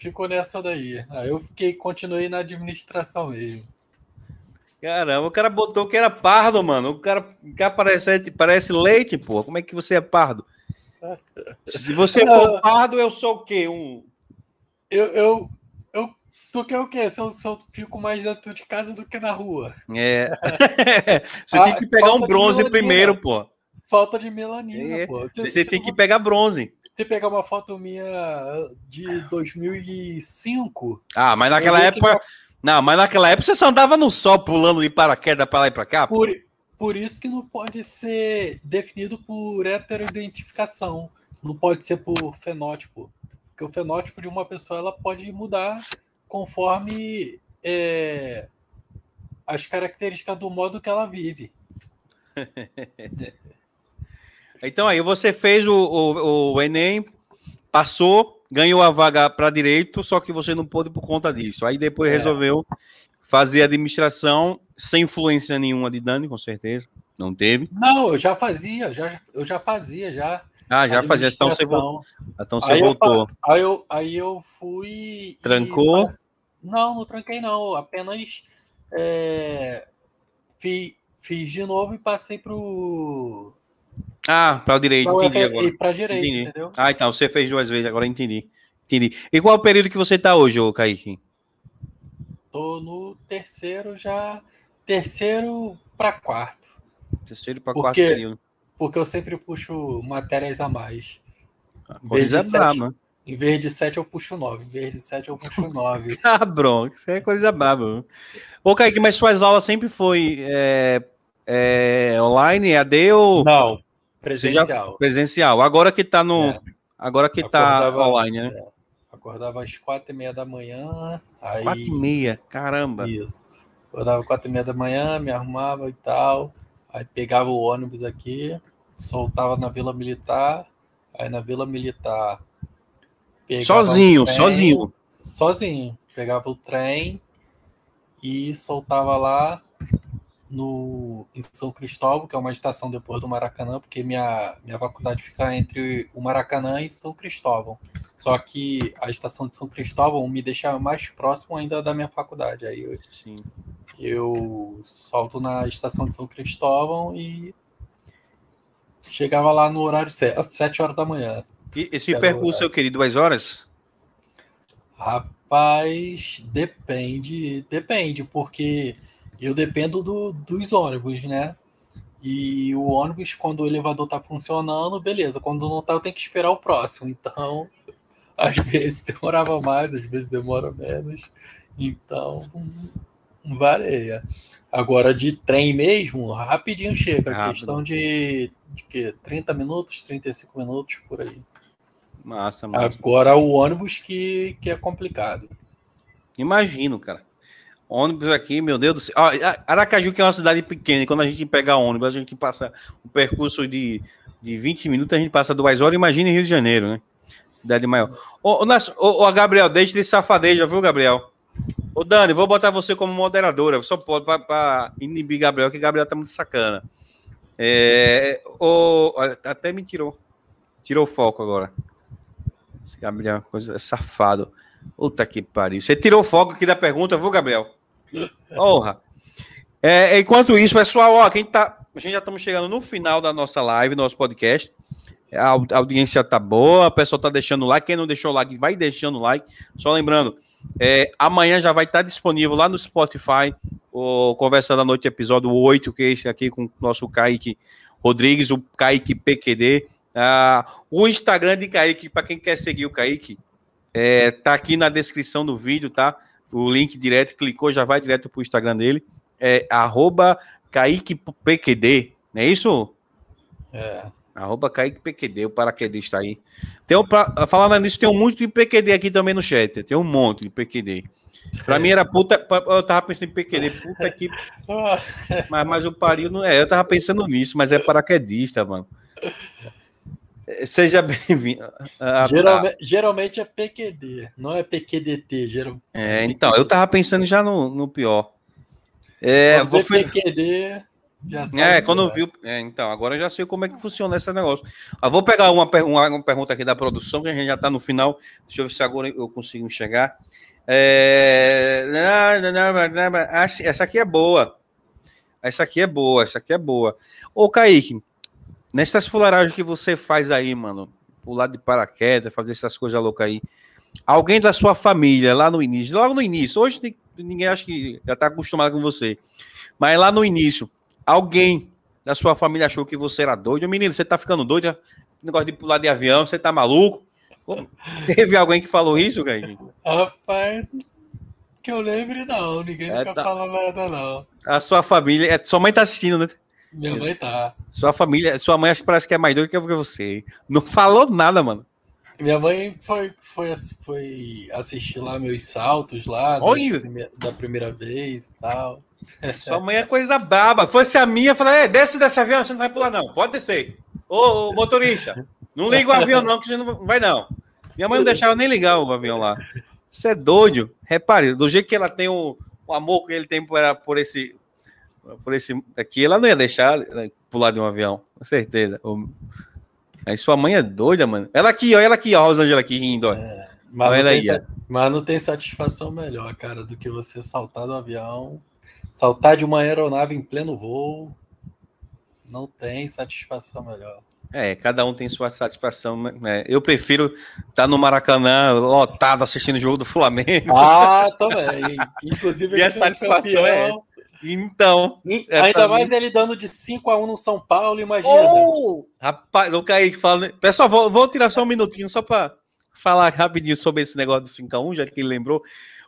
ficou nessa daí. Aí eu fiquei, continuei na administração mesmo.
Caramba, o cara botou que era pardo, mano. O cara, o cara parece, parece leite, pô. Como é que você é pardo? Se você for pardo, eu sou o quê? Um...
Eu, eu, eu tu quer o quê? Se eu, se eu fico mais dentro de casa do que na rua.
É. você ah, tem que pegar um bronze primeiro, pô.
Falta de melanina, é. pô.
Você, você tem que pegar bronze
você pegar uma foto minha de 2005.
Ah, mas naquela época. Não, mas naquela época você só andava no sol pulando de paraquedas para lá e para cá.
Por, por isso que não pode ser definido por heteroidentificação. Não pode ser por fenótipo. Porque o fenótipo de uma pessoa ela pode mudar conforme é, as características do modo que ela vive.
Então aí você fez o, o, o Enem, passou, ganhou a vaga para direito, só que você não pôde por conta disso. Aí depois é. resolveu fazer administração sem influência nenhuma de Dani, com certeza. Não teve?
Não, eu já fazia, já, eu já fazia, já.
Ah, já fazia. Então você voltou. Então você aí voltou.
Eu, aí, eu, aí eu fui.
Trancou?
E... Não, não tranquei, não. Apenas é, fiz, fiz de novo e passei para o
ah, para o direito,
pra
entendi agora.
E para direito, entendi. entendeu?
Ah, então, você fez duas vezes, agora entendi. Entendi. E qual é o período que você está hoje, ô Kaique?
Tô no terceiro já. Terceiro para quarto.
Terceiro para quarto período.
Porque eu sempre puxo matérias a mais.
A coisa braba.
Em vez de 7, eu puxo 9. Em vez de 7, eu puxo 9.
Cabrão, isso é coisa braba. Ô, Kaique, mas suas aulas sempre foi é, é, online, AD ou.
Não, Presencial.
presencial. Agora que está no. É. Agora que está online, né? É.
Acordava às quatro e meia da manhã. Aí...
Quatro e meia, caramba.
Isso. Acordava quatro e meia da manhã, me arrumava e tal. Aí pegava o ônibus aqui, soltava na Vila Militar. Aí na Vila Militar.
Sozinho, trem, sozinho.
Sozinho. Pegava o trem e soltava lá no, em São Cristóvão, que é uma estação depois do Maracanã, porque minha, minha faculdade fica entre o Maracanã e São Cristóvão. Só que a estação de São Cristóvão me deixa mais próximo ainda da minha faculdade. Aí eu, Sim. eu salto na estação de São Cristóvão e chegava lá no horário certo, 7 horas da manhã.
E esse percurso, seu querido, duas horas?
Rapaz, depende, depende, porque eu dependo do, dos ônibus, né? E o ônibus, quando o elevador tá funcionando, beleza. Quando não tá, eu tenho que esperar o próximo. Então, às vezes demorava mais, às vezes demora menos. Então, varia. Agora, de trem mesmo, rapidinho chega. Rápido. Questão de, de quê? 30 minutos, 35 minutos por aí.
Massa, massa.
Agora o ônibus que, que é complicado.
Imagino, cara. Ônibus aqui, meu Deus do céu. Aracaju, que é uma cidade pequena, e quando a gente pega ônibus, a gente passa um percurso de, de 20 minutos, a gente passa duas horas. Imagina em Rio de Janeiro, né? Cidade maior. Ô, ô, ô, Gabriel, deixa de safadeja, viu, Gabriel? Ô, Dani, vou botar você como moderadora. Só pode para inibir Gabriel, que Gabriel tá muito sacana. É, ô, até me tirou. Tirou o foco agora. Esse Gabriel, é coisa safado. Puta que pariu. Você tirou o foco aqui da pergunta, viu, Gabriel? Porra. É, enquanto isso, pessoal, ó, quem tá. A gente já estamos chegando no final da nossa live, nosso podcast. A audiência tá boa, o pessoal tá deixando like. Quem não deixou like, vai deixando like. Só lembrando, é, amanhã já vai estar disponível lá no Spotify o Conversa da Noite, episódio 8, que é aqui com o nosso Kaique Rodrigues, o Kaique PQD. Ah, o Instagram de Kaique, para quem quer seguir o Kaique, é, tá aqui na descrição do vídeo, tá? O link direto, clicou, já vai direto pro Instagram dele. É arroba KaiquePQD, não é isso? É. Arroba KaiquePQD, o paraquedista aí. Tem um, pra, falando nisso, tem um monte de PQD aqui também no chat. Tem um monte de PQD. Pra mim era puta. Eu tava pensando em PQD, puta que. Mas, mas o pariu não é. Eu tava pensando nisso, mas é paraquedista, mano. Seja bem-vindo.
Ah, geralmente, geralmente, é PQD, não é PQDT. Geral...
É, então, eu tava pensando já no, no pior. É, vou
PQD.
Já é, quando é. viu. É, então, agora eu já sei como é que funciona esse negócio. Eu vou pegar uma, uma, uma, pergunta aqui da produção, que a gente já está no final. Deixa eu ver se agora eu consigo enxergar. É... Essa aqui é boa. Essa aqui é boa, essa aqui é boa. Ô, Kaique, Nessas fuleiragens que você faz aí, mano, pular de paraquedas, fazer essas coisas loucas aí, alguém da sua família, lá no início, logo no início, hoje ninguém acha que já tá acostumado com você, mas lá no início, alguém da sua família achou que você era doido, menino, você tá ficando doido, negócio de pular de avião, você tá maluco? Teve alguém que falou isso, Kaique?
Rapaz, que eu lembre não, ninguém é, nunca tá... falou nada não. A
sua família, é, sua mãe tá assistindo, né?
Minha mãe tá.
Sua família, sua mãe acho que parece que é mais doida que você. Não falou nada, mano.
Minha mãe foi, foi, foi assistir lá meus saltos lá
primeira,
da primeira vez e tal.
Sua mãe é coisa braba. Fosse a minha, falei, é, desce dessa avião, você não vai pular, não. Pode descer. Ô, ô motorista, não liga o avião, não, que não vai, não. Minha mãe não deixava nem ligar o avião lá. Você é doido. Repare, do jeito que ela tem o, o amor que ele tem por, por esse por esse aqui, ela não ia deixar né, pular de um avião, com certeza. Aí sua mãe é doida, mano. Ela aqui, ó, ela aqui, ó, a Rosângela aqui rindo, ó. É,
mas, não ela aí, mas não tem satisfação melhor, cara, do que você saltar do avião, saltar de uma aeronave em pleno voo. Não tem satisfação melhor.
É, cada um tem sua satisfação. Né? Eu prefiro estar tá no Maracanã, lotado, assistindo o jogo do Flamengo.
Ah, também. Inclusive,
e a satisfação é essa. Então.
Ainda mais ele dando de 5 a 1 no São Paulo, imagina.
Oh, rapaz, o Kaique fala. Pessoal, vou, vou tirar só um minutinho só para falar rapidinho sobre esse negócio do 5 a 1 já que ele lembrou.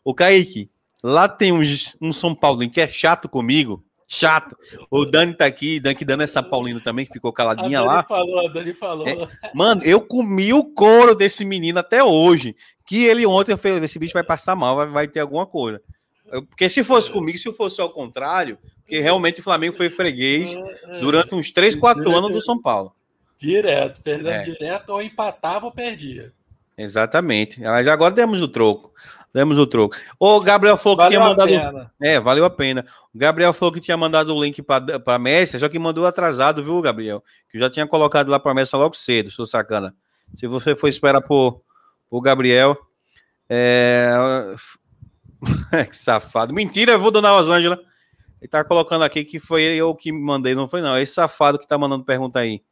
O Kaique, lá tem um, um São Paulo que é chato comigo. Chato. O Dani tá aqui, Dani que dando São Paulino também, que ficou caladinha a Dani lá.
Falou, a Dani falou. É,
mano, eu comi o couro desse menino até hoje. Que ele ontem eu falei: esse bicho vai passar mal, vai, vai ter alguma coisa. Porque se fosse comigo, se fosse ao contrário, porque realmente o Flamengo foi freguês durante uns 3, 4 anos do São Paulo.
Direto, perdendo é. direto, ou empatava ou perdia.
Exatamente. Mas agora demos o troco. Demos o troco. O Gabriel falou que valeu tinha mandado. Pena. É, valeu a pena. O Gabriel falou que tinha mandado o link para a Messi, só que mandou atrasado, viu, Gabriel? Que já tinha colocado lá para a Messi logo cedo, sou sacana. Se você for esperar por, por Gabriel. É... que safado. Mentira, eu vou donar Rosângela. Ele tá colocando aqui que foi eu que mandei, não foi não. É esse safado que tá mandando pergunta aí.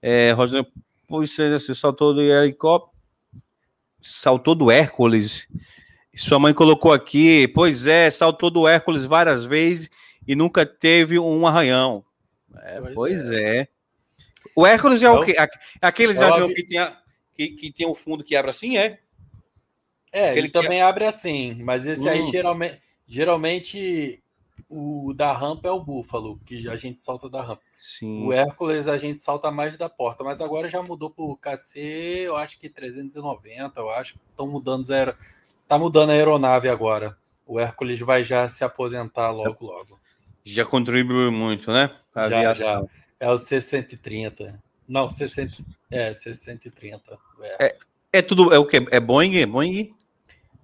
É, Rosângela, pois você saltou do helicóptero saltou do Hércules. Sua mãe colocou aqui, pois é, saltou do Hércules várias vezes e nunca teve um arranhão. É, pois, pois é. é. O Hércules é, é o quê? Aqueles aviões que tinha que, que tem o um fundo que abre assim, é?
É, Aquele ele também abre assim, mas esse hum. aí geralmente, geralmente o da rampa é o búfalo, que a gente salta da rampa. Sim. O Hércules a gente salta mais da porta, mas agora já mudou para o KC, eu acho que 390, eu acho. Estão mudando zero. Tá mudando a aeronave agora. O Hércules vai já se aposentar logo, logo.
Já contribuiu muito, né?
Já, já. É o C-130. Não, C-130. É, C-130.
É. é, é tudo. É o quê? É Boeing? É Boeing?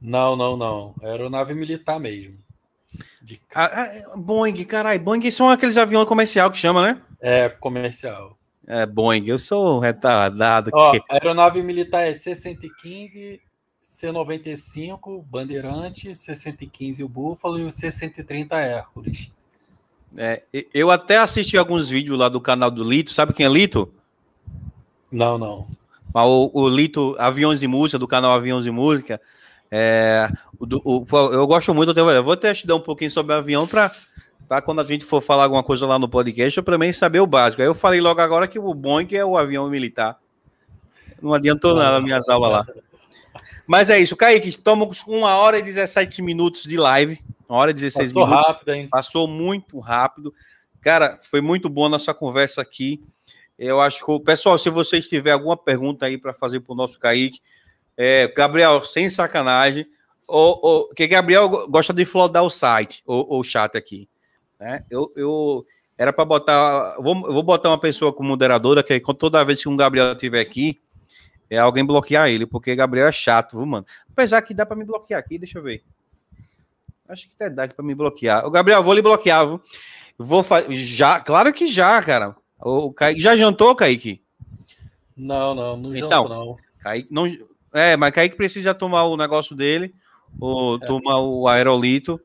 Não, não, não. Aeronave militar mesmo.
De... Ah, ah, Boeing, caralho. Boeing são aqueles aviões comercial que chama, né?
É, comercial.
É, Boeing, eu sou retardado.
Ó, que... A aeronave militar é C-115, C-95, Bandeirante, C-115 o Búfalo e o C-130 Hércules.
É, eu até assisti alguns vídeos lá do canal do Lito. Sabe quem é Lito?
Não, não.
O, o Lito Aviões e Música, do canal Aviões e Música. É, o, o, eu gosto muito, eu vou até te dar um pouquinho sobre o avião para quando a gente for falar alguma coisa lá no podcast, eu também saber o básico. Aí eu falei logo agora que o Boeing é o avião militar. Não adiantou nada minhas aulas lá. Mas é isso, Kaique, estamos com uma hora e 17 minutos de live. Uma hora e 16 Passou minutos. rápido, hein? Passou muito rápido. Cara, foi muito boa a nossa conversa aqui. Eu acho que, pessoal, se vocês tiverem alguma pergunta aí para fazer para o nosso Kaique, é, Gabriel, sem sacanagem, o, o, que Gabriel gosta de flodar o site, o, o chat aqui. Né? Eu, eu era para botar. Vou, vou botar uma pessoa como moderadora, que toda vez que um Gabriel estiver aqui, é alguém bloquear ele, porque Gabriel é chato, viu, mano? Apesar que dá para me bloquear aqui, deixa eu ver. Acho que tem idade para me bloquear. O Gabriel, vou lhe bloquear, viu? Vou fazer. Já, claro que já, cara. O Kaique, já jantou, Kaique?
Não, não, não então, jantou, não.
Kaique, não. É, mas Kaique precisa tomar o negócio dele, ou é. tomar o aerolito,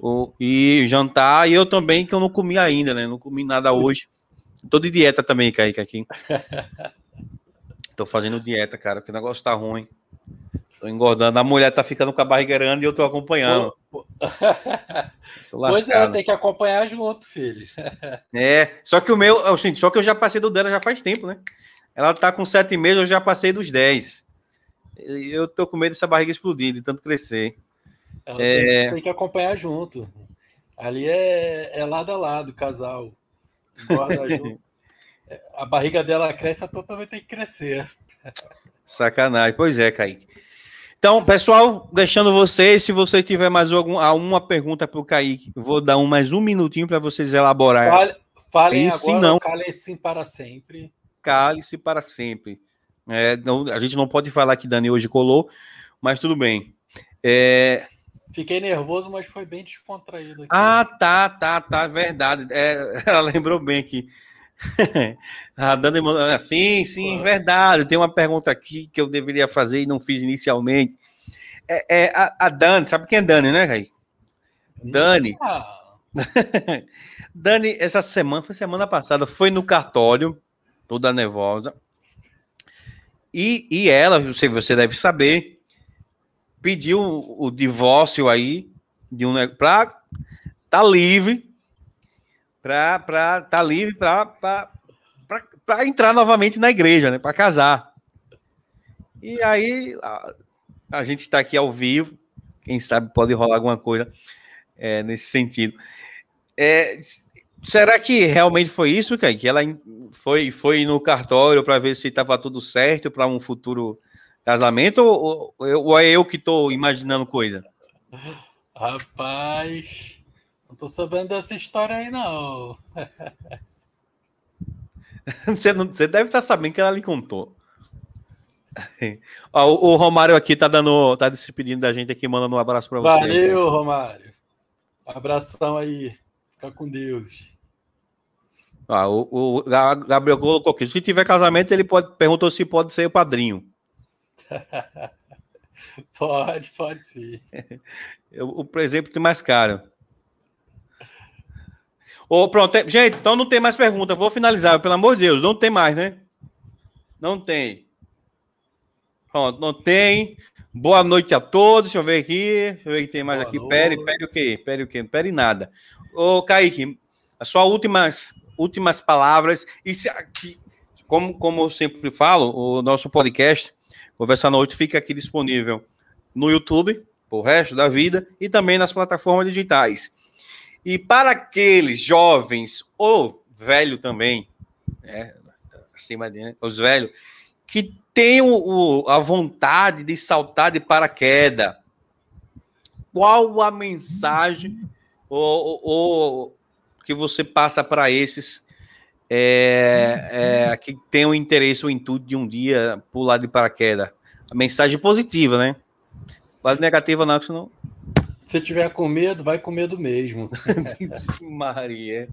ou, e jantar. E eu também, que eu não comi ainda, né? Não comi nada hoje. Tô de dieta também, Kaique, aqui. tô fazendo dieta, cara, porque o negócio tá ruim. Tô engordando. A mulher tá ficando com a barriga grande e eu tô acompanhando. Pô, pô.
Tô pois é, tem que acompanhar junto, filho.
é, só que o meu, assim, só que eu já passei do dela já faz tempo, né? Ela tá com sete meses, eu já passei dos dez. Eu tô com medo dessa barriga explodir, de tanto crescer.
É... Tem, tem, que acompanhar junto. Ali é, é lado a lado, casal. a barriga dela cresce, a tua também tem que crescer.
Sacanagem. Pois é, Kaique. Então, pessoal, deixando vocês, se vocês tiver mais algum, alguma pergunta para o Kaique, vou dar um, mais um minutinho para vocês elaborar.
Fale, falem Isso, agora, não, cale-se para sempre.
Cale-se para sempre. É, não, a gente não pode falar que Dani hoje colou, mas tudo bem. É...
Fiquei nervoso, mas foi bem descontraído. Aqui.
Ah, tá, tá, tá, verdade. É, ela lembrou bem aqui. a Dani mandou, sim, sim, verdade. Tem uma pergunta aqui que eu deveria fazer e não fiz inicialmente. É, é a, a, Dani, sabe quem é Dani, né, Raí? Dani. Dani, essa semana, foi semana passada, foi no cartório, toda nervosa. E, e ela, você, você deve saber, pediu o, divórcio aí de um para tá livre para para tá livre para para entrar novamente na igreja, né, para casar. E aí a, a gente está aqui ao vivo, quem sabe pode rolar alguma coisa é, nesse sentido. É, Será que realmente foi isso, Kaique? Que ela foi, foi no cartório para ver se estava tudo certo para um futuro casamento ou, ou, é eu que estou imaginando coisa?
Rapaz, não estou sabendo dessa história aí, não.
você, não, você deve estar tá sabendo que ela lhe contou. Ó, o, o Romário aqui tá dando, tá se pedindo da gente aqui, mandando um abraço para você.
Valeu, Romário. Abração aí. Fica com Deus.
Ah, o, o Gabriel colocou aqui. Se tiver casamento, ele pode perguntou se pode ser o padrinho.
pode, pode sim.
o, o presente tem mais caro. Oh, pronto, gente, então não tem mais pergunta. Vou finalizar, pelo amor de Deus. Não tem mais, né? Não tem. Pronto, não tem. Boa noite a todos. Deixa eu ver aqui. Deixa eu ver que tem mais Boa aqui. Noite. Pere, pere o quê? Pere o quê? Pere nada. Ô, Kaique, as suas últimas, últimas palavras. E se aqui, como, como eu sempre falo, o nosso podcast, Conversa Noite, fica aqui disponível no YouTube, o resto da vida, e também nas plataformas digitais. E para aqueles jovens, ou velho também, né, acima de, né, os velhos, que têm o, a vontade de saltar de paraquedas, qual a mensagem ou, ou que você passa para esses é, é, que têm o interesse ou intuito de um dia pular de paraquedas? A mensagem positiva, né? Quase negativa, não, senão
se tiver com medo, vai com medo mesmo.
Maria.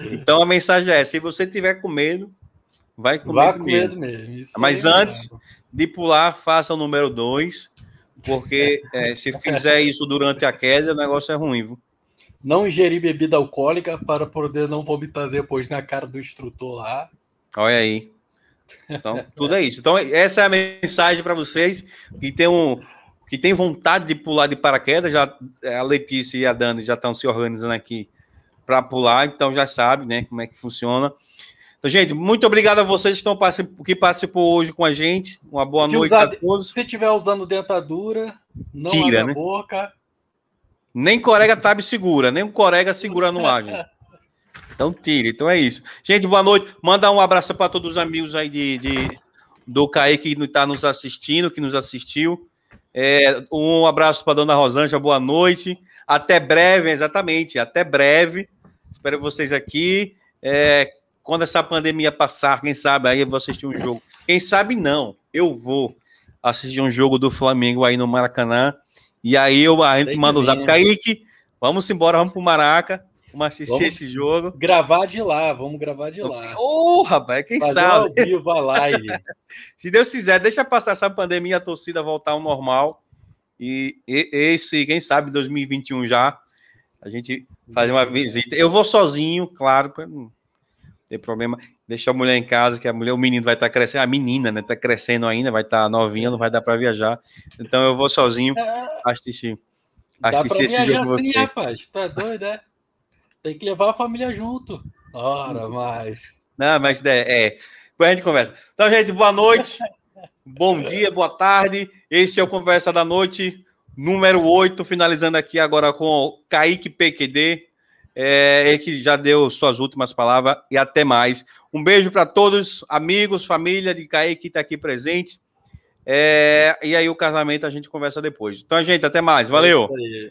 então a mensagem é: se você tiver com medo, vai com
vai
medo
com mesmo. Medo mesmo.
Mas antes de pular, faça o número 2, porque é, se fizer isso durante a queda, o negócio é ruim. Viu?
Não ingerir bebida alcoólica para poder não vomitar depois na cara do instrutor lá.
Olha aí. Então, tudo é isso. Então, essa é a mensagem para vocês que tem um, que tem vontade de pular de paraquedas, já a Letícia e a Dani já estão se organizando aqui para pular, então já sabe, né, como é que funciona. Então, gente, muito obrigado a vocês que, estão que participou hoje com a gente. Uma boa se noite usar, a todos.
Se estiver usando dentadura, não Tira, abre né? a boca.
Nem corega tab segura, nem o corega segura no ar, gente. Então tire, então é isso. Gente, boa noite. Manda um abraço para todos os amigos aí de, de do CAE que está nos assistindo, que nos assistiu. É, um abraço para dona Rosângela, boa noite. Até breve, exatamente, até breve. Espero vocês aqui. É, quando essa pandemia passar, quem sabe aí eu vou assistir um jogo. Quem sabe não, eu vou assistir um jogo do Flamengo aí no Maracanã. E aí eu, a gente manda o zap. Kaique, vamos embora, vamos pro Maraca. Vamos assistir vamos esse jogo.
Gravar de lá, vamos gravar de lá.
Ô, oh, rapaz, quem Fazer sabe?
Ao vivo a live.
Se Deus quiser, deixa passar essa pandemia, a torcida voltar ao normal. E, e esse, quem sabe, 2021 já, a gente fazer uma visita. Eu vou sozinho, claro, para ter problema. Deixa a mulher em casa, que a mulher, o menino vai estar tá crescendo, a menina, né? Tá crescendo ainda, vai estar tá novinha, não vai dar para viajar. Então eu vou sozinho assistir.
assistir esse jogo. Sim, rapaz, tá doido, é? Tem que levar a família junto. Ora, mais.
Não, mas é, é. Depois a gente conversa. Então, gente, boa noite. Bom dia, boa tarde. Esse é o Conversa da Noite, número 8, finalizando aqui agora com o Kaique PQD, é, que já deu suas últimas palavras e até mais. Um beijo para todos, amigos, família de Kaique que está aqui presente. É, e aí o casamento a gente conversa depois. Então, gente, até mais. Valeu.
Valeu.